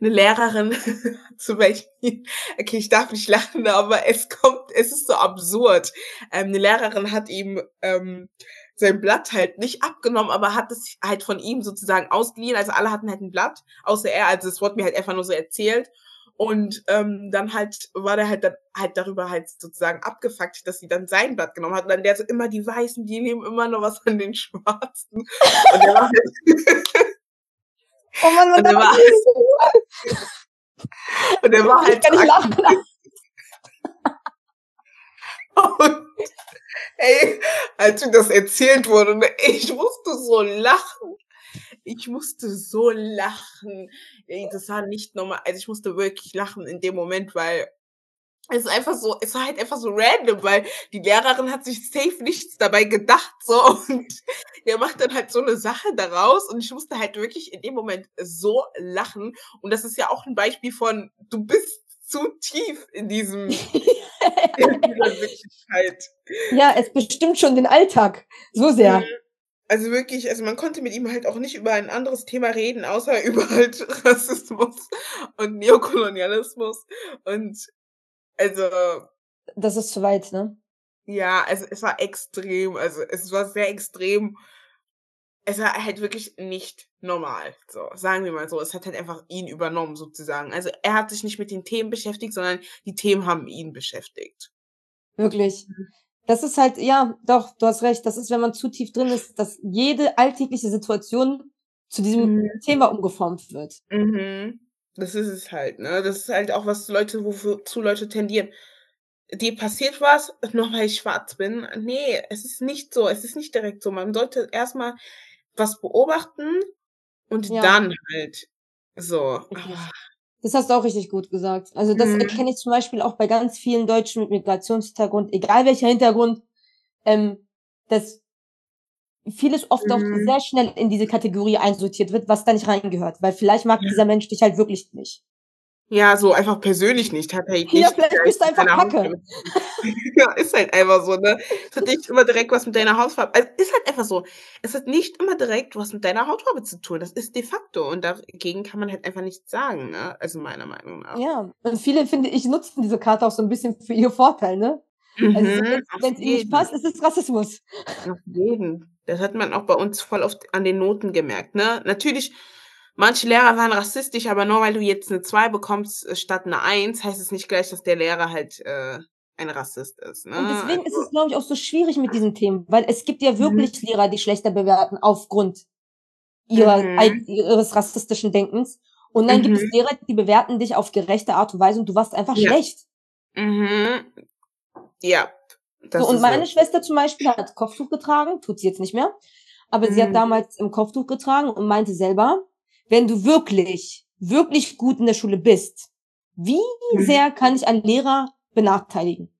eine Lehrerin (laughs) zum Beispiel, okay, ich darf nicht lachen, aber es kommt, es ist so absurd. Ähm, eine Lehrerin hat ihm ähm, sein Blatt halt nicht abgenommen, aber hat es halt von ihm sozusagen ausgeliehen. Also alle hatten halt ein Blatt, außer er. Also es wurde mir halt einfach nur so erzählt. Und ähm, dann halt war der halt dann halt darüber halt sozusagen abgefuckt, dass sie dann sein Blatt genommen hat. Und dann der so immer die Weißen, die nehmen immer noch was von den Schwarzen. Und der war halt (laughs) Oh Mann, und der war halt, (laughs) und der war halt. Ich kann nicht lachen. (laughs) Und ey, als mir das erzählt wurde, ne, ich musste so lachen. Ich musste so lachen. Das war nicht normal. Also ich musste wirklich lachen in dem Moment, weil es ist einfach so, es war halt einfach so random, weil die Lehrerin hat sich safe nichts dabei gedacht, so, (laughs) und er macht dann halt so eine Sache daraus und ich musste halt wirklich in dem Moment so lachen und das ist ja auch ein Beispiel von, du bist zu tief in diesem, (laughs) in dieser Wirklichkeit. Ja, es bestimmt schon den Alltag, so sehr. Mhm. Also wirklich, also man konnte mit ihm halt auch nicht über ein anderes Thema reden, außer (laughs) über halt Rassismus und Neokolonialismus und also. Das ist zu weit, ne? Ja, also es war extrem, also es war sehr extrem. Es war halt wirklich nicht normal. So, sagen wir mal so. Es hat halt einfach ihn übernommen, sozusagen. Also er hat sich nicht mit den Themen beschäftigt, sondern die Themen haben ihn beschäftigt. Wirklich. Das ist halt, ja, doch, du hast recht. Das ist, wenn man zu tief drin ist, dass jede alltägliche Situation zu diesem mhm. Thema umgeformt wird. Mhm. Das ist es halt, ne? Das ist halt auch, was Leute, wozu Leute tendieren. Dir passiert was, (laughs) nur weil ich schwarz bin. Nee, es ist nicht so. Es ist nicht direkt so. Man sollte erstmal was beobachten und ja. dann halt so. Das hast du auch richtig gut gesagt. Also das mhm. erkenne ich zum Beispiel auch bei ganz vielen Deutschen mit Migrationshintergrund, egal welcher Hintergrund, ähm, dass vieles oft mhm. auch sehr schnell in diese Kategorie einsortiert wird, was da nicht reingehört. Weil vielleicht mag ja. dieser Mensch dich halt wirklich nicht. Ja, so einfach persönlich nicht. Hat halt nicht ja, vielleicht bist du einfach Kacke. (laughs) ja, ist halt einfach so, ne? Es hat nicht immer direkt was mit deiner Hautfarbe. Also ist halt einfach so. Es hat nicht immer direkt was mit deiner Hautfarbe zu tun. Das ist de facto. Und dagegen kann man halt einfach nichts sagen, ne? Also meiner Meinung nach. Ja. Und viele, finde ich, nutzen diese Karte auch so ein bisschen für ihr Vorteil, ne? Also, mhm, wenn es ihnen nicht passt, ist es Rassismus. Auf jeden. Das hat man auch bei uns voll oft an den Noten gemerkt. Ne? Natürlich, manche Lehrer waren rassistisch, aber nur weil du jetzt eine 2 bekommst äh, statt eine 1, heißt es nicht gleich, dass der Lehrer halt äh, ein Rassist ist. Ne? Und deswegen also, ist es, glaube ich, auch so schwierig mit diesen Themen, weil es gibt ja wirklich mhm. Lehrer, die schlechter bewerten aufgrund ihrer, mhm. ihres rassistischen Denkens. Und dann gibt es mhm. Lehrer, die bewerten dich auf gerechte Art und Weise und du warst einfach ja. schlecht. Mhm. Ja, so, und meine so. Schwester zum Beispiel hat Kopftuch getragen, tut sie jetzt nicht mehr, aber mhm. sie hat mhm. damals im Kopftuch getragen und meinte selber, wenn du wirklich, wirklich gut in der Schule bist, wie mhm. sehr kann ich einen Lehrer benachteiligen?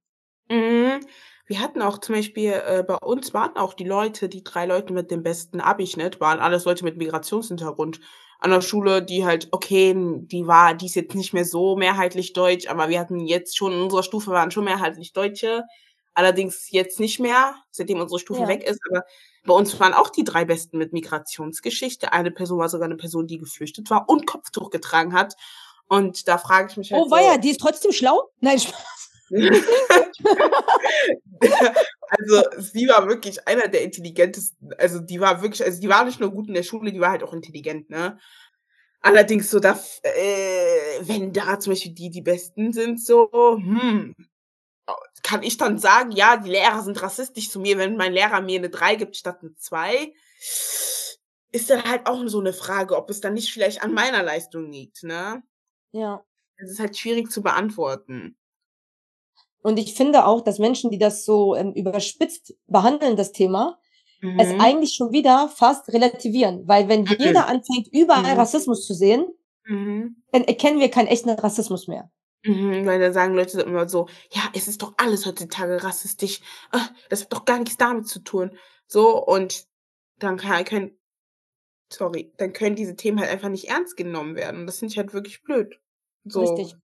Mhm. Wir hatten auch zum Beispiel, äh, bei uns waren auch die Leute, die drei Leute mit dem besten Abischnitt, waren alles Leute mit Migrationshintergrund an der Schule, die halt, okay, die war, die ist jetzt nicht mehr so mehrheitlich deutsch, aber wir hatten jetzt schon in unserer Stufe waren schon mehrheitlich Deutsche. Allerdings jetzt nicht mehr, seitdem unsere Stufe ja. weg ist. Aber bei uns waren auch die drei Besten mit Migrationsgeschichte. Eine Person war sogar eine Person, die geflüchtet war und Kopftuch getragen hat. Und da frage ich mich halt. Oh, so, war ja, die ist trotzdem schlau? Nein, Spaß. (laughs) also sie war wirklich einer der intelligentesten, also die war wirklich, also die war nicht nur gut in der Schule, die war halt auch intelligent, ne? Allerdings so, da, äh, wenn da zum Beispiel die die Besten sind, so, hm, kann ich dann sagen, ja, die Lehrer sind rassistisch zu mir, wenn mein Lehrer mir eine 3 gibt statt eine 2? Ist dann halt auch so eine Frage, ob es dann nicht vielleicht an meiner Leistung liegt, ne? Ja. Es ist halt schwierig zu beantworten. Und ich finde auch, dass Menschen, die das so ähm, überspitzt behandeln, das Thema, es Mhm. eigentlich schon wieder fast relativieren. Weil wenn Mhm. jeder anfängt, überall Mhm. Rassismus zu sehen, Mhm. dann erkennen wir keinen echten Rassismus mehr. Mhm, weil da sagen Leute immer so, ja, es ist doch alles heutzutage rassistisch. Ah, das hat doch gar nichts damit zu tun. So, und dann kann, können, sorry, dann können diese Themen halt einfach nicht ernst genommen werden. Und das finde ich halt wirklich blöd. So. Richtig.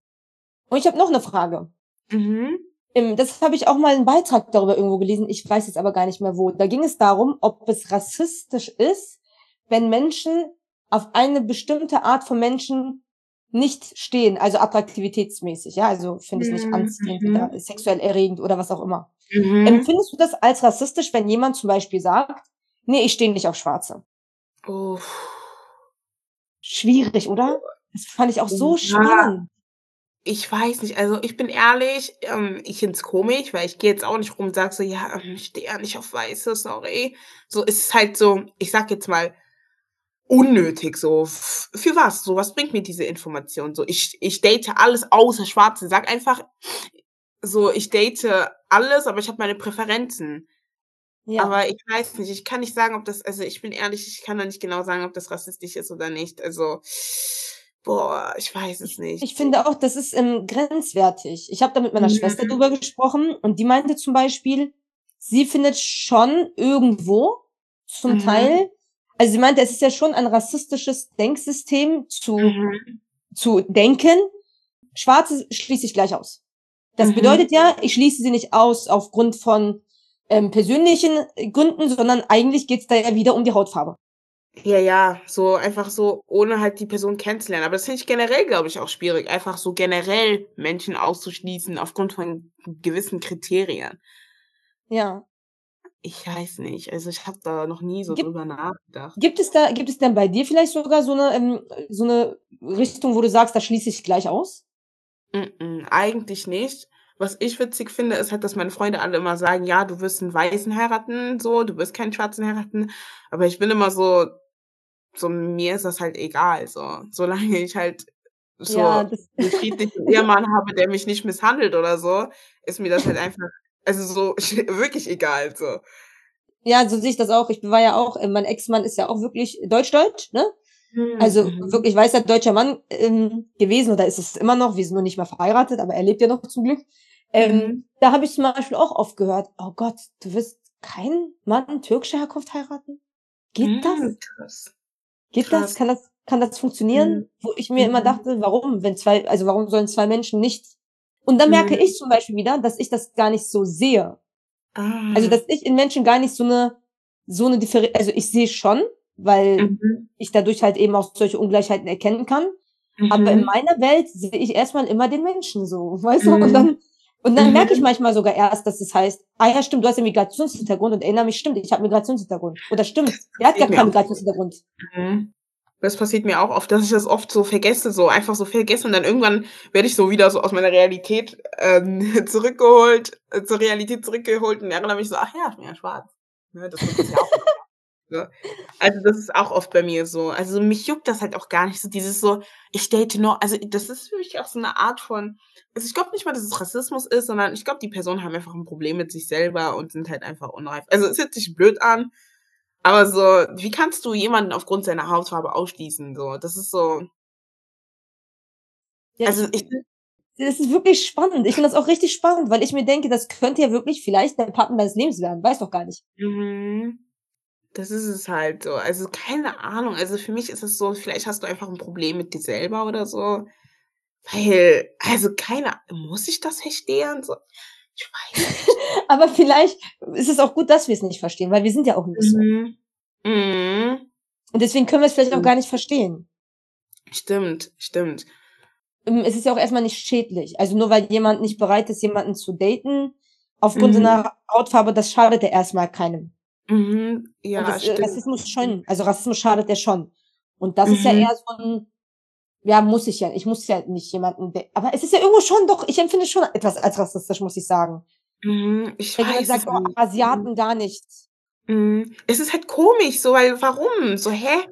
Und ich habe noch eine Frage. Mhm. Das habe ich auch mal einen Beitrag darüber irgendwo gelesen. Ich weiß jetzt aber gar nicht mehr wo. Da ging es darum, ob es rassistisch ist, wenn Menschen auf eine bestimmte Art von Menschen nicht stehen, also attraktivitätsmäßig, ja, also finde ich nicht Mhm, anziehend mhm. oder sexuell erregend oder was auch immer. Mhm. Empfindest du das als rassistisch, wenn jemand zum Beispiel sagt, nee, ich stehe nicht auf Schwarze? Uff. Schwierig, oder? Das fand ich auch so Ja. spannend. Ich weiß nicht, also ich bin ehrlich, ähm, ich find's komisch, weil ich gehe jetzt auch nicht rum und sag so, ja, ähm, ich stehe ja nicht auf Weiße, sorry. So ist es halt so, ich sag jetzt mal, unnötig so. Für was? So, was bringt mir diese Information? So, ich, ich date alles außer Schwarze. Sag einfach, so, ich date alles, aber ich habe meine Präferenzen. Ja. Aber ich weiß nicht, ich kann nicht sagen, ob das, also ich bin ehrlich, ich kann da nicht genau sagen, ob das rassistisch ist oder nicht. Also, boah, ich weiß es nicht. Ich finde auch, das ist ähm, grenzwertig. Ich habe da mit meiner Mhm. Schwester drüber gesprochen und die meinte zum Beispiel, sie findet schon irgendwo zum Mhm. Teil, also sie meinte, es ist ja schon ein rassistisches Denksystem zu, Mhm. zu denken, Schwarze schließe ich gleich aus. Das Mhm. bedeutet ja, ich schließe sie nicht aus aufgrund von ähm, persönlichen Gründen, sondern eigentlich geht's da ja wieder um die Hautfarbe. Ja, ja, so einfach so, ohne halt die Person kennenzulernen. Aber das finde ich generell, glaube ich, auch schwierig, einfach so generell Menschen auszuschließen aufgrund von gewissen Kriterien. Ja. Ich weiß nicht, also ich habe da noch nie so Gibt- drüber nachgedacht. Gibt es da, gibt es denn bei dir vielleicht sogar so eine, ähm, so eine Richtung, wo du sagst, da schließe ich gleich aus? Mm-mm, eigentlich nicht. Was ich witzig finde, ist halt, dass meine Freunde alle immer sagen, ja, du wirst einen Weißen heiraten, so, du wirst keinen Schwarzen heiraten. Aber ich bin immer so, so, mir ist das halt egal, so. Solange ich halt so Ja, einen (laughs) friedlichen Ehemann habe, der mich nicht misshandelt oder so, ist mir das halt einfach, also so (laughs) wirklich egal, so. ja, so sehe ich das auch. Ich war ja auch, äh, mein Ex-Mann ist ja auch wirklich deutsch-deutsch, ne? Also Mhm. wirklich weißer deutscher Mann ähm, gewesen oder ist es immer noch. Wir sind nur nicht mehr verheiratet, aber er lebt ja noch zum Glück. Ähm, Mhm. Da habe ich zum Beispiel auch oft gehört, oh Gott, du wirst keinen Mann türkischer Herkunft heiraten? Geht das? Mhm, Krass. Geht krass. das? Kann das, kann das funktionieren? Mhm. Wo ich mir immer Mhm. dachte, warum? Wenn zwei, also warum sollen zwei Menschen nicht? Und dann merke Mhm. ich zum Beispiel wieder, dass ich das gar nicht so sehe. Ah. Also, dass ich in Menschen gar nicht so eine, so eine Differenz, also ich sehe schon, weil Mhm. ich dadurch halt eben auch solche Ungleichheiten erkennen kann. Aber in Mhm. meiner Welt sehe ich erstmal immer den Menschen so, (laughs) weißt du? Mhm. Und dann, und dann Mhm. merke ich manchmal sogar erst, dass es heißt, ah ja, stimmt, du hast ja Migrationshintergrund und erinnere mich, stimmt, ich habe Migrationshintergrund. Oder stimmt, der hat gar keinen. Migrationshintergrund. Das passiert mir auch oft, dass ich das oft so vergesse, so einfach so vergesse und dann irgendwann werde ich so wieder so aus meiner Realität ähm, (laughs) zurückgeholt, äh, zur Realität zurückgeholt und erinnere mich so, ach ja, ich bin ja schwarz. Ne, das es ja auch. ne? (laughs) Also das ist auch oft bei mir so. Also mich juckt das halt auch gar nicht so, dieses so, ich date nur, also das ist für mich auch so eine Art von, also ich glaube nicht mal, dass es Rassismus ist, sondern ich glaube, die Personen haben einfach ein Problem mit sich selber und sind halt einfach unreif. Also es hört sich blöd an, aber so, wie kannst du jemanden aufgrund seiner Hautfarbe ausschließen? So, das ist so. Ja, Also ich, das ist wirklich spannend. Ich finde das auch richtig spannend, weil ich mir denke, das könnte ja wirklich vielleicht der Partner deines Lebens werden. Weiß doch gar nicht. mhm, das ist es halt so. Also keine Ahnung. Also für mich ist es so, vielleicht hast du einfach ein Problem mit dir selber oder so. Weil, also keine, muss ich das verstehen? So, ich weiß nicht. (laughs) Aber vielleicht ist es auch gut, dass wir es nicht verstehen, weil wir sind ja auch nicht so. Mhm. Mhm. Und deswegen können wir es vielleicht auch Mhm. gar nicht verstehen. Stimmt, stimmt. Ähm, Es ist ja auch erstmal nicht schädlich. Also nur weil jemand nicht bereit ist, jemanden zu daten, aufgrund Mhm. seiner Hautfarbe, das schadet ja erstmal keinem. Mhm. Ja, Und das, äh, stimmt. Rassismus schon, also Rassismus schadet ja schon. Und das ist ja Mhm. eher so ein, ja, muss ich ja, ich muss ja nicht jemanden, aber es ist ja irgendwo schon doch, ich empfinde schon etwas als rassistisch, muss ich sagen. Mhm, ich Wenn weiß jemand sagt, oh. Asiaten gar nichts. Mhm. Es ist halt komisch, so, weil warum? So, hä?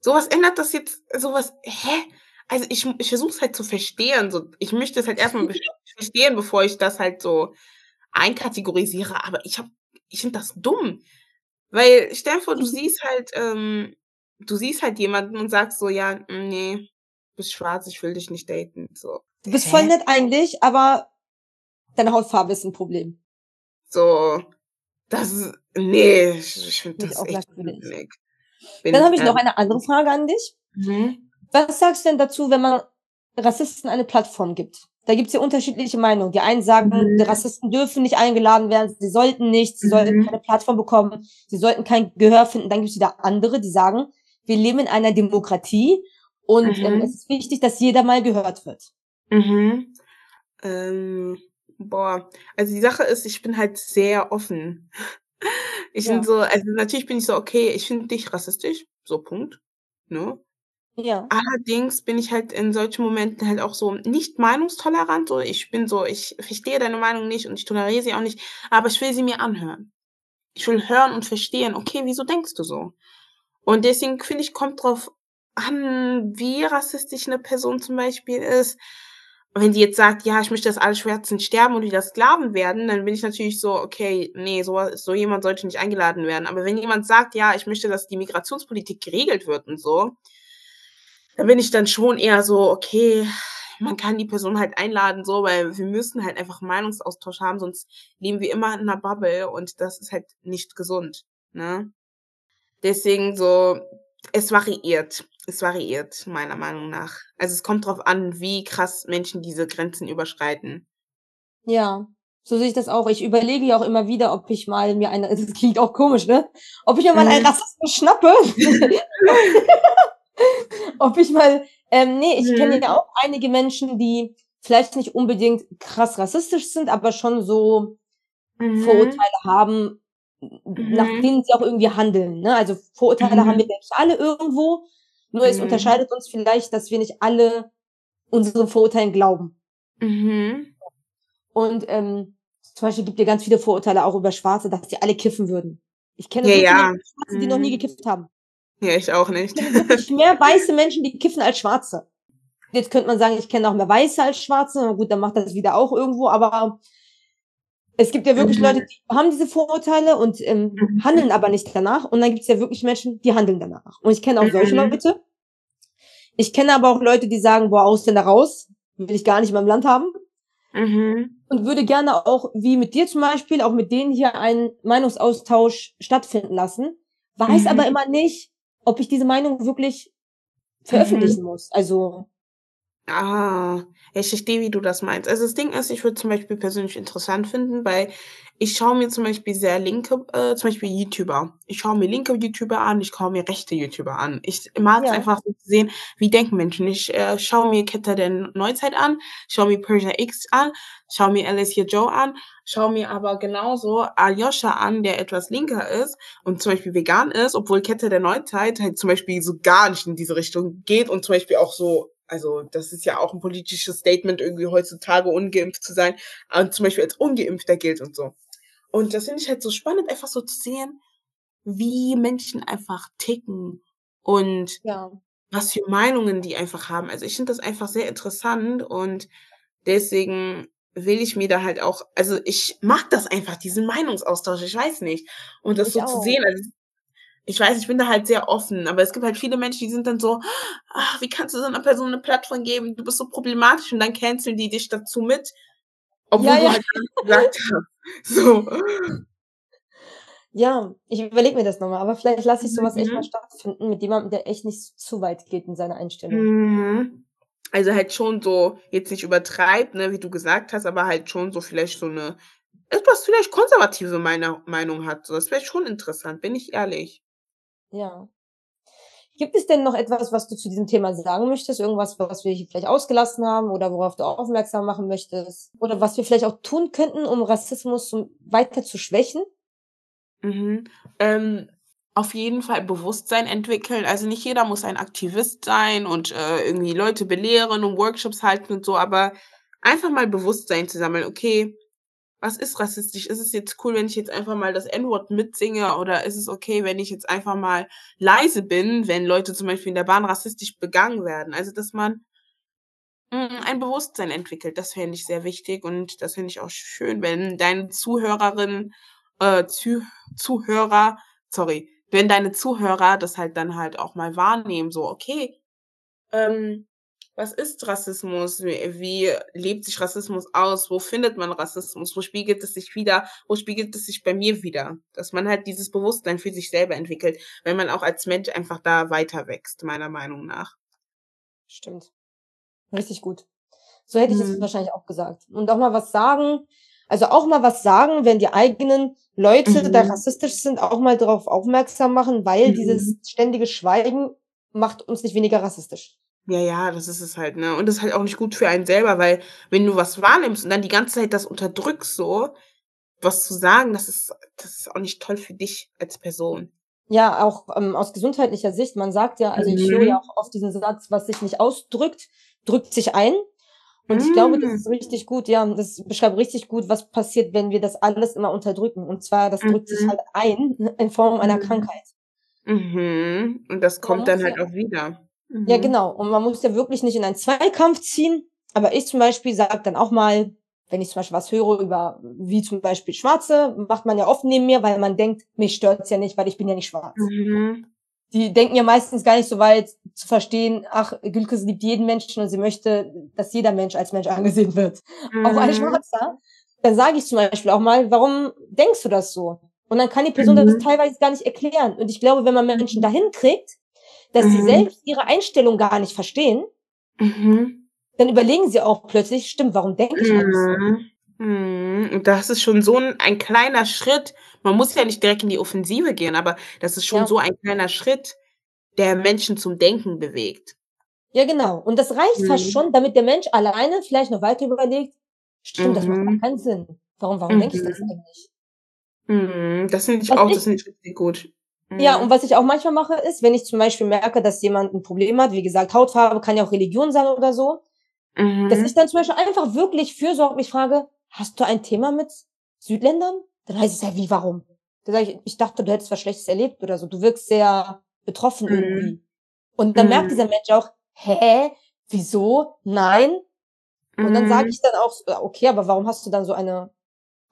Sowas ändert das jetzt, sowas, hä? Also ich, ich versuche es halt zu verstehen. So, ich möchte es halt erstmal (laughs) verstehen, bevor ich das halt so einkategorisiere. Aber ich hab, ich finde das dumm. Weil, stell dir vor, du siehst halt, ähm, du siehst halt jemanden und sagst so, ja, mm, nee, bist schwarz, ich will dich nicht daten. So. Du bist Hä? voll nett eigentlich, aber deine Hautfarbe ist ein Problem. So, das ist, nee, ich, ich finde das auch echt. Bin, Dann habe ich noch ähm, eine andere Frage an dich. mhm. Was sagst du denn dazu, wenn man Rassisten eine Plattform gibt? Da gibt's ja unterschiedliche Meinungen. Die einen sagen, Mhm. die Rassisten dürfen nicht eingeladen werden, sie sollten nicht, sie sollten Mhm. keine Plattform bekommen, sie sollten kein Gehör finden. Dann gibt's wieder andere, die sagen, wir leben in einer Demokratie und Mhm. ähm, es ist wichtig, dass jeder mal gehört wird. Mhm. Ähm, boah, also die Sache ist, ich bin halt sehr offen. (laughs) Ich Ja. bin so, also natürlich bin ich so, okay, ich finde dich rassistisch, so Punkt, ne? Ja. Allerdings bin ich halt in solchen Momenten halt auch so nicht meinungstolerant, so ich bin so, ich verstehe deine Meinung nicht und ich toleriere sie auch nicht, aber ich will sie mir anhören. Ich will hören und verstehen, okay, wieso denkst du so? Und deswegen finde ich, kommt drauf an, wie rassistisch eine Person zum Beispiel ist. Wenn die jetzt sagt, ja, ich möchte, dass alle Schwarzen sterben und wieder Sklaven werden, dann bin ich natürlich so, okay, nee, so, so jemand sollte nicht eingeladen werden. Aber wenn jemand sagt, ja, ich möchte, dass die Migrationspolitik geregelt wird und so, da bin ich dann schon eher so, okay, man kann die Person halt einladen, so, weil wir müssen halt einfach Meinungsaustausch haben, sonst leben wir immer in einer Bubble und das ist halt nicht gesund, ne? Deswegen so, es variiert. Es variiert, meiner Meinung nach. Also es kommt drauf an, wie krass Menschen diese Grenzen überschreiten. Ja, so sehe ich das auch. Ich überlege ja auch immer wieder, ob ich mal mir eine, (laughs) das klingt auch komisch, ne? Ob ich mir mal einen Mhm. Rassisten schnappe. (laughs) ob ich mal, ähm, nee, ich kenne Mhm. ja auch einige Menschen, die vielleicht nicht unbedingt krass rassistisch sind, aber schon so Mhm. Vorurteile haben, nach Mhm. denen sie auch irgendwie handeln. Ne? Also Vorurteile haben wir, denke ich, alle irgendwo. Nur es Mhm. unterscheidet uns vielleicht, dass wir nicht alle unseren Vorurteilen glauben. Mhm. Und ähm, zum Beispiel gibt es ganz viele Vorurteile auch über Schwarze, dass die alle kiffen würden. Ich kenne Ja, so ja. Schwarze, die noch nie Mhm. gekifft haben. Ja, ich auch nicht. Ich mehr weiße Menschen, die kiffen als Schwarze. Jetzt könnte man sagen, ich kenne auch mehr Weiße als Schwarze. Na gut, dann macht das wieder auch irgendwo, aber es gibt ja wirklich Mhm. Leute, die haben diese Vorurteile und ähm, Mhm. handeln aber nicht danach. Und dann gibt es ja wirklich Menschen, die handeln danach. Und ich kenne auch solche Mhm. Leute. Ich kenne aber auch Leute, die sagen, boah, Ausländer raus, will ich gar nicht in meinem Land haben. Mhm. Und würde gerne auch, wie mit dir zum Beispiel, auch mit denen hier einen Meinungsaustausch stattfinden lassen. Weiß Mhm. aber immer nicht, ob ich diese Meinung wirklich veröffentlichen muss. Also, Ah, ich verstehe, wie du das meinst. Also das Ding ist, ich würde zum Beispiel persönlich interessant finden, weil ich schaue mir zum Beispiel sehr linke, äh, zum Beispiel YouTuber. Ich schaue mir linke YouTuber an, ich schaue mir rechte YouTuber an. Ich mag es Ja. einfach so zu sehen, wie denken Menschen. Ich äh, schaue mir Kette der Neuzeit an, schaue mir Persia X an, schaue mir Alicia Joe an, schaue mir aber genauso Aljoscha an, der etwas linker ist und zum Beispiel vegan ist, obwohl Kette der Neuzeit halt zum Beispiel so gar nicht in diese Richtung geht und zum Beispiel auch so also das ist ja auch ein politisches Statement, irgendwie heutzutage ungeimpft zu sein, und zum Beispiel als Ungeimpfter gilt und so. Und das finde ich halt so spannend, einfach so zu sehen, wie Menschen einfach ticken und ja. was für Meinungen die einfach haben. Also ich finde das einfach sehr interessant und deswegen will ich mir da halt auch, also ich mag das einfach, diesen Meinungsaustausch, ich weiß nicht. Und das Ich so zu auch. sehen, also ich weiß, ich bin da halt sehr offen, aber es gibt halt viele Menschen, die sind dann so, ach, wie kannst du so einer Person eine Plattform geben? Du bist so problematisch und dann canceln die dich dazu mit, obwohl Ja, du ja. halt gar nicht gesagt (laughs) hast. So. Ja, ich überlege mir das nochmal, aber vielleicht lasse ich sowas echt mal Mhm. stattfinden mit jemandem, der echt nicht zu weit geht in seiner Einstellung. Mhm. Also halt schon so, jetzt nicht übertreibt, ne, wie du gesagt hast, aber halt schon so vielleicht so eine etwas vielleicht konservative Meinung hat. Das wäre schon interessant, bin ich ehrlich. Ja. Gibt es denn noch etwas, was du zu diesem Thema sagen möchtest? Irgendwas, was wir hier vielleicht ausgelassen haben oder worauf du aufmerksam machen möchtest? Oder was wir vielleicht auch tun könnten, um Rassismus weiter zu schwächen? Mhm. Ähm, auf jeden Fall Bewusstsein entwickeln. Also nicht jeder muss ein Aktivist sein und äh, irgendwie Leute belehren und Workshops halten und so, aber einfach mal Bewusstsein zu sammeln. Okay, was ist rassistisch? Ist es jetzt cool, wenn ich jetzt einfach mal das N-Wort mitsinge oder ist es okay, wenn ich jetzt einfach mal leise bin, wenn Leute zum Beispiel in der Bahn rassistisch begangen werden? Also, dass man mm, ein Bewusstsein entwickelt, das fände ich sehr wichtig und das finde ich auch schön, wenn deine Zuhörerinnen, äh, Zuh Zuhörer, sorry, wenn deine Zuhörer das halt dann halt auch mal wahrnehmen, so, okay, ähm, was ist Rassismus? Wie, lebt sich Rassismus aus? Wo findet man Rassismus? Wo spiegelt es sich wieder? Wo spiegelt es sich bei mir wieder? Dass man halt dieses Bewusstsein für sich selber entwickelt, wenn man auch als Mensch einfach da weiter wächst, meiner Meinung nach. Stimmt. Richtig gut. So hätte ich es mhm. wahrscheinlich auch gesagt. Und auch mal was sagen, also auch mal was sagen, wenn die eigenen Leute mhm. da rassistisch sind, auch mal darauf aufmerksam machen, weil mhm. dieses ständige Schweigen macht uns nicht weniger rassistisch. Ja, ja, das ist es halt, ne? Und das ist halt auch nicht gut für einen selber, weil wenn du was wahrnimmst und dann die ganze Zeit das unterdrückst, so, was zu sagen, das ist, das ist auch nicht toll für dich als Person. Ja, auch ähm, aus gesundheitlicher Sicht, man sagt ja, also mhm. ich höre ja auch oft diesen Satz, was sich nicht ausdrückt, drückt sich ein. Und mhm. ich glaube, das mm. ist richtig gut, ja, das beschreibt richtig gut, was passiert, wenn wir das alles immer unterdrücken. Und zwar, das drückt sich mhm. halt ein in Form einer mhm. Krankheit. Mhm. Und das kommt dann halt ja. auch wieder. Ja, mhm. genau. Und man muss ja wirklich nicht in einen Zweikampf ziehen. Aber ich zum Beispiel sage dann auch mal, wenn ich zum Beispiel was höre über, wie zum Beispiel Schwarze, macht man ja oft neben mir, weil man denkt, mich stört's ja nicht, weil ich bin ja nicht schwarz. Mhm. Die denken ja meistens gar nicht so weit zu verstehen, ach, Gülke liebt jeden Menschen und sie möchte, dass jeder Mensch als Mensch angesehen wird. Mhm. Auch ein Schwarzer. Dann sage ich zum Beispiel auch mal, warum denkst du das so? Und dann kann die Person mhm. das teilweise gar nicht erklären. Und ich glaube, wenn man Menschen dahin kriegt, dass mhm. sie selbst ihre Einstellung gar nicht verstehen, mhm. dann überlegen sie auch plötzlich, stimmt, warum denke ich? Mhm. mhm. Das ist schon so ein, ein, kleiner Schritt. Man muss ja nicht direkt in die Offensive gehen, aber das ist schon ja. so ein kleiner Schritt, der Menschen zum Denken bewegt. Ja, genau. Und das reicht mhm. fast schon, damit der Mensch alleine vielleicht noch weiter überlegt, stimmt, das macht mhm. keinen Sinn. Warum, warum denke ich das eigentlich? Das finde ich Was auch, ich, das finde ich richtig gut. Ja, mhm. und was ich auch manchmal mache, ist, wenn ich zum Beispiel merke, dass jemand ein Problem hat, wie gesagt, Hautfarbe kann ja auch Religion sein oder so, mhm. dass ich dann zum Beispiel einfach wirklich fürsorglich frage, hast du ein Thema mit Südländern? Dann heißt es ja, wie, warum? Dann sage ich, ich dachte, du hättest was Schlechtes erlebt oder so. Du wirkst sehr betroffen mhm. irgendwie. Und dann merkt mhm. dieser Mensch auch, hä, wieso, nein? Und dann sage mhm. ich dann auch, okay, aber warum hast du dann so eine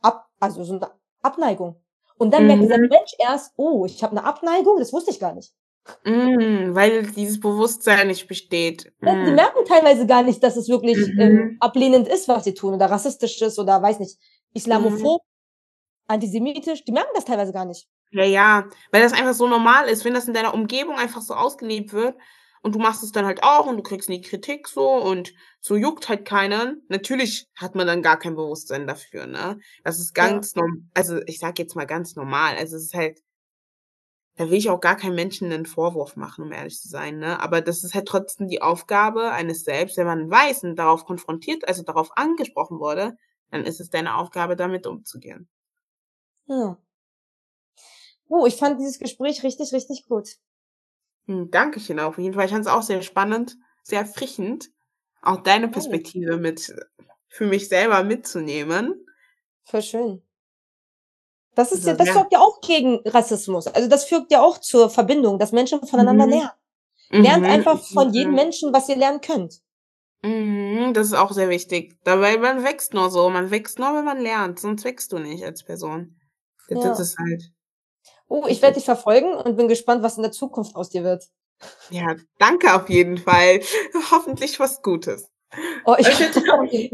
Ab, also so eine Abneigung? Und dann mhm. merkt dieser mhm. Mensch erst, oh, ich habe eine Abneigung, das wusste ich gar nicht. Mm, weil dieses Bewusstsein nicht besteht. Mm. Die merken teilweise gar nicht, dass es wirklich mhm. ähm, ablehnend ist, was sie tun, oder rassistisch ist, oder weiß nicht, islamophob, mhm. antisemitisch. Die merken das teilweise gar nicht. Ja, ja, weil das einfach so normal ist, wenn das in deiner Umgebung einfach so ausgelebt wird, und du machst es dann halt auch und du kriegst nie Kritik so und so juckt halt keinen. Natürlich hat man dann gar kein Bewusstsein dafür, ne? Das ist ganz ja. normal, also ich sag jetzt mal ganz normal. Also es ist halt, da will ich auch gar keinem Menschen einen Vorwurf machen, um ehrlich zu sein, ne? Aber das ist halt trotzdem die Aufgabe eines selbst, wenn man weiß und darauf konfrontiert, also darauf angesprochen wurde, dann ist es deine Aufgabe, damit umzugehen. Ja. Oh, ich fand dieses Gespräch richtig, richtig gut. Hm, Dankeschön auf jeden Fall. Ich fand es auch sehr spannend, sehr erfrischend, auch deine Perspektive mit für mich selber mitzunehmen. Voll schön. Das ist also, ja, das ja. sorgt ja auch gegen Rassismus. Also das führt ja auch zur Verbindung, dass Menschen voneinander mhm. lernen. Lernt mhm. einfach von jedem mhm. Menschen, was ihr lernen könnt. Mhm, das ist auch sehr wichtig. Dabei, man wächst nur so. Man wächst nur, wenn man lernt. Sonst wächst du nicht als Person. Das ja. ist halt. Oh, ich werde dich verfolgen und bin gespannt, was in der Zukunft aus dir wird. Ja, danke auf jeden Fall. Hoffentlich was Gutes. Oh, ich, (laughs) ich,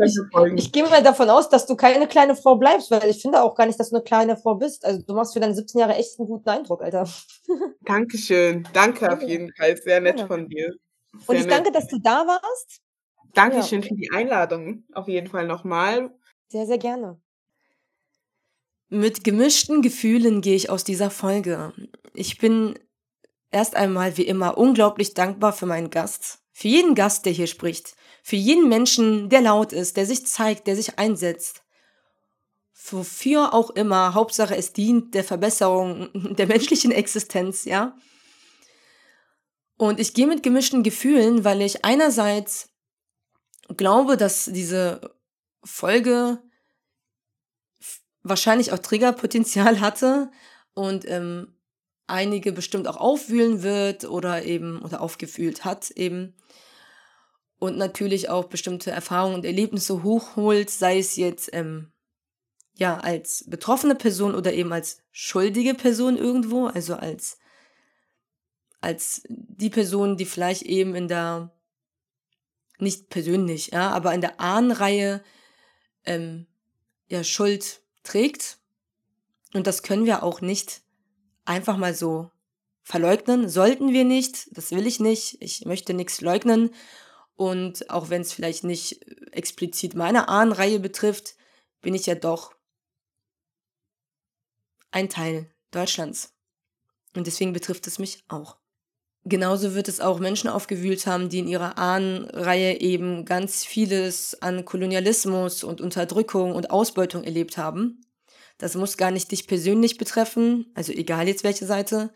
ich, gehe mal davon aus, dass du keine kleine Frau bleibst, weil ich finde auch gar nicht, dass du eine kleine Frau bist. Also du machst für deine 17 Jahre echt einen guten Eindruck, Alter. (laughs) Dankeschön. Danke auf jeden Fall. Sehr nett ja. von dir. Sehr und ich nett. danke, dass du da warst. Dankeschön ja. für die Einladung. Auf jeden Fall nochmal. Sehr, sehr gerne. Mit gemischten Gefühlen gehe ich aus dieser Folge. Ich bin erst einmal wie immer unglaublich dankbar für meinen Gast, für jeden Gast, der hier spricht, für jeden Menschen, der laut ist, der sich zeigt, der sich einsetzt, wofür auch immer. Hauptsache, es dient der Verbesserung (laughs) der menschlichen Existenz, ja. Und ich gehe mit gemischten Gefühlen, weil ich einerseits glaube, dass diese Folge wahrscheinlich auch Triggerpotenzial hatte und ähm, einige bestimmt auch aufwühlen wird oder eben oder aufgefühlt hat eben. Und natürlich auch bestimmte Erfahrungen und Erlebnisse hochholt, sei es jetzt ähm, ja als betroffene Person oder eben als schuldige Person irgendwo, also als als die Person, die vielleicht eben in der nicht persönlich, ja, aber in der Ahnenreihe ähm, ja Schuld trägt und das können wir auch nicht einfach mal so verleugnen. Sollten wir nicht, das will ich nicht. Ich möchte nichts leugnen und auch wenn es vielleicht nicht explizit meine Ahnenreihe betrifft, bin ich ja doch ein Teil Deutschlands. Und deswegen betrifft es mich auch. Genauso wird es auch Menschen aufgewühlt haben, die in ihrer Ahnenreihe eben ganz vieles an Kolonialismus und Unterdrückung und Ausbeutung erlebt haben. Das muss gar nicht dich persönlich betreffen, also egal jetzt welche Seite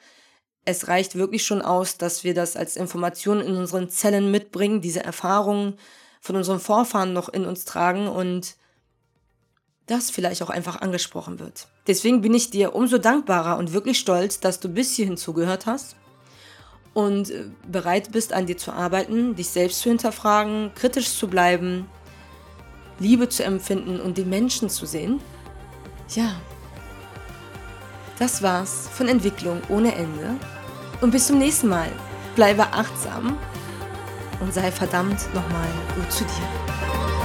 es reicht wirklich schon aus, dass wir das als Information in unseren Zellen mitbringen, diese Erfahrungen von unseren Vorfahren noch in uns tragen und das vielleicht auch einfach angesprochen wird. Deswegen bin ich dir umso dankbarer und wirklich stolz, dass du bis hierhin zugehört hast und äh, bereit bist, an dir zu arbeiten, dich selbst zu hinterfragen, kritisch zu bleiben, Liebe zu empfinden und den Menschen zu sehen. Ja, das war's von Entwicklung ohne Ende. Und bis zum nächsten Mal. Bleibe achtsam und sei verdammt nochmal gut zu dir.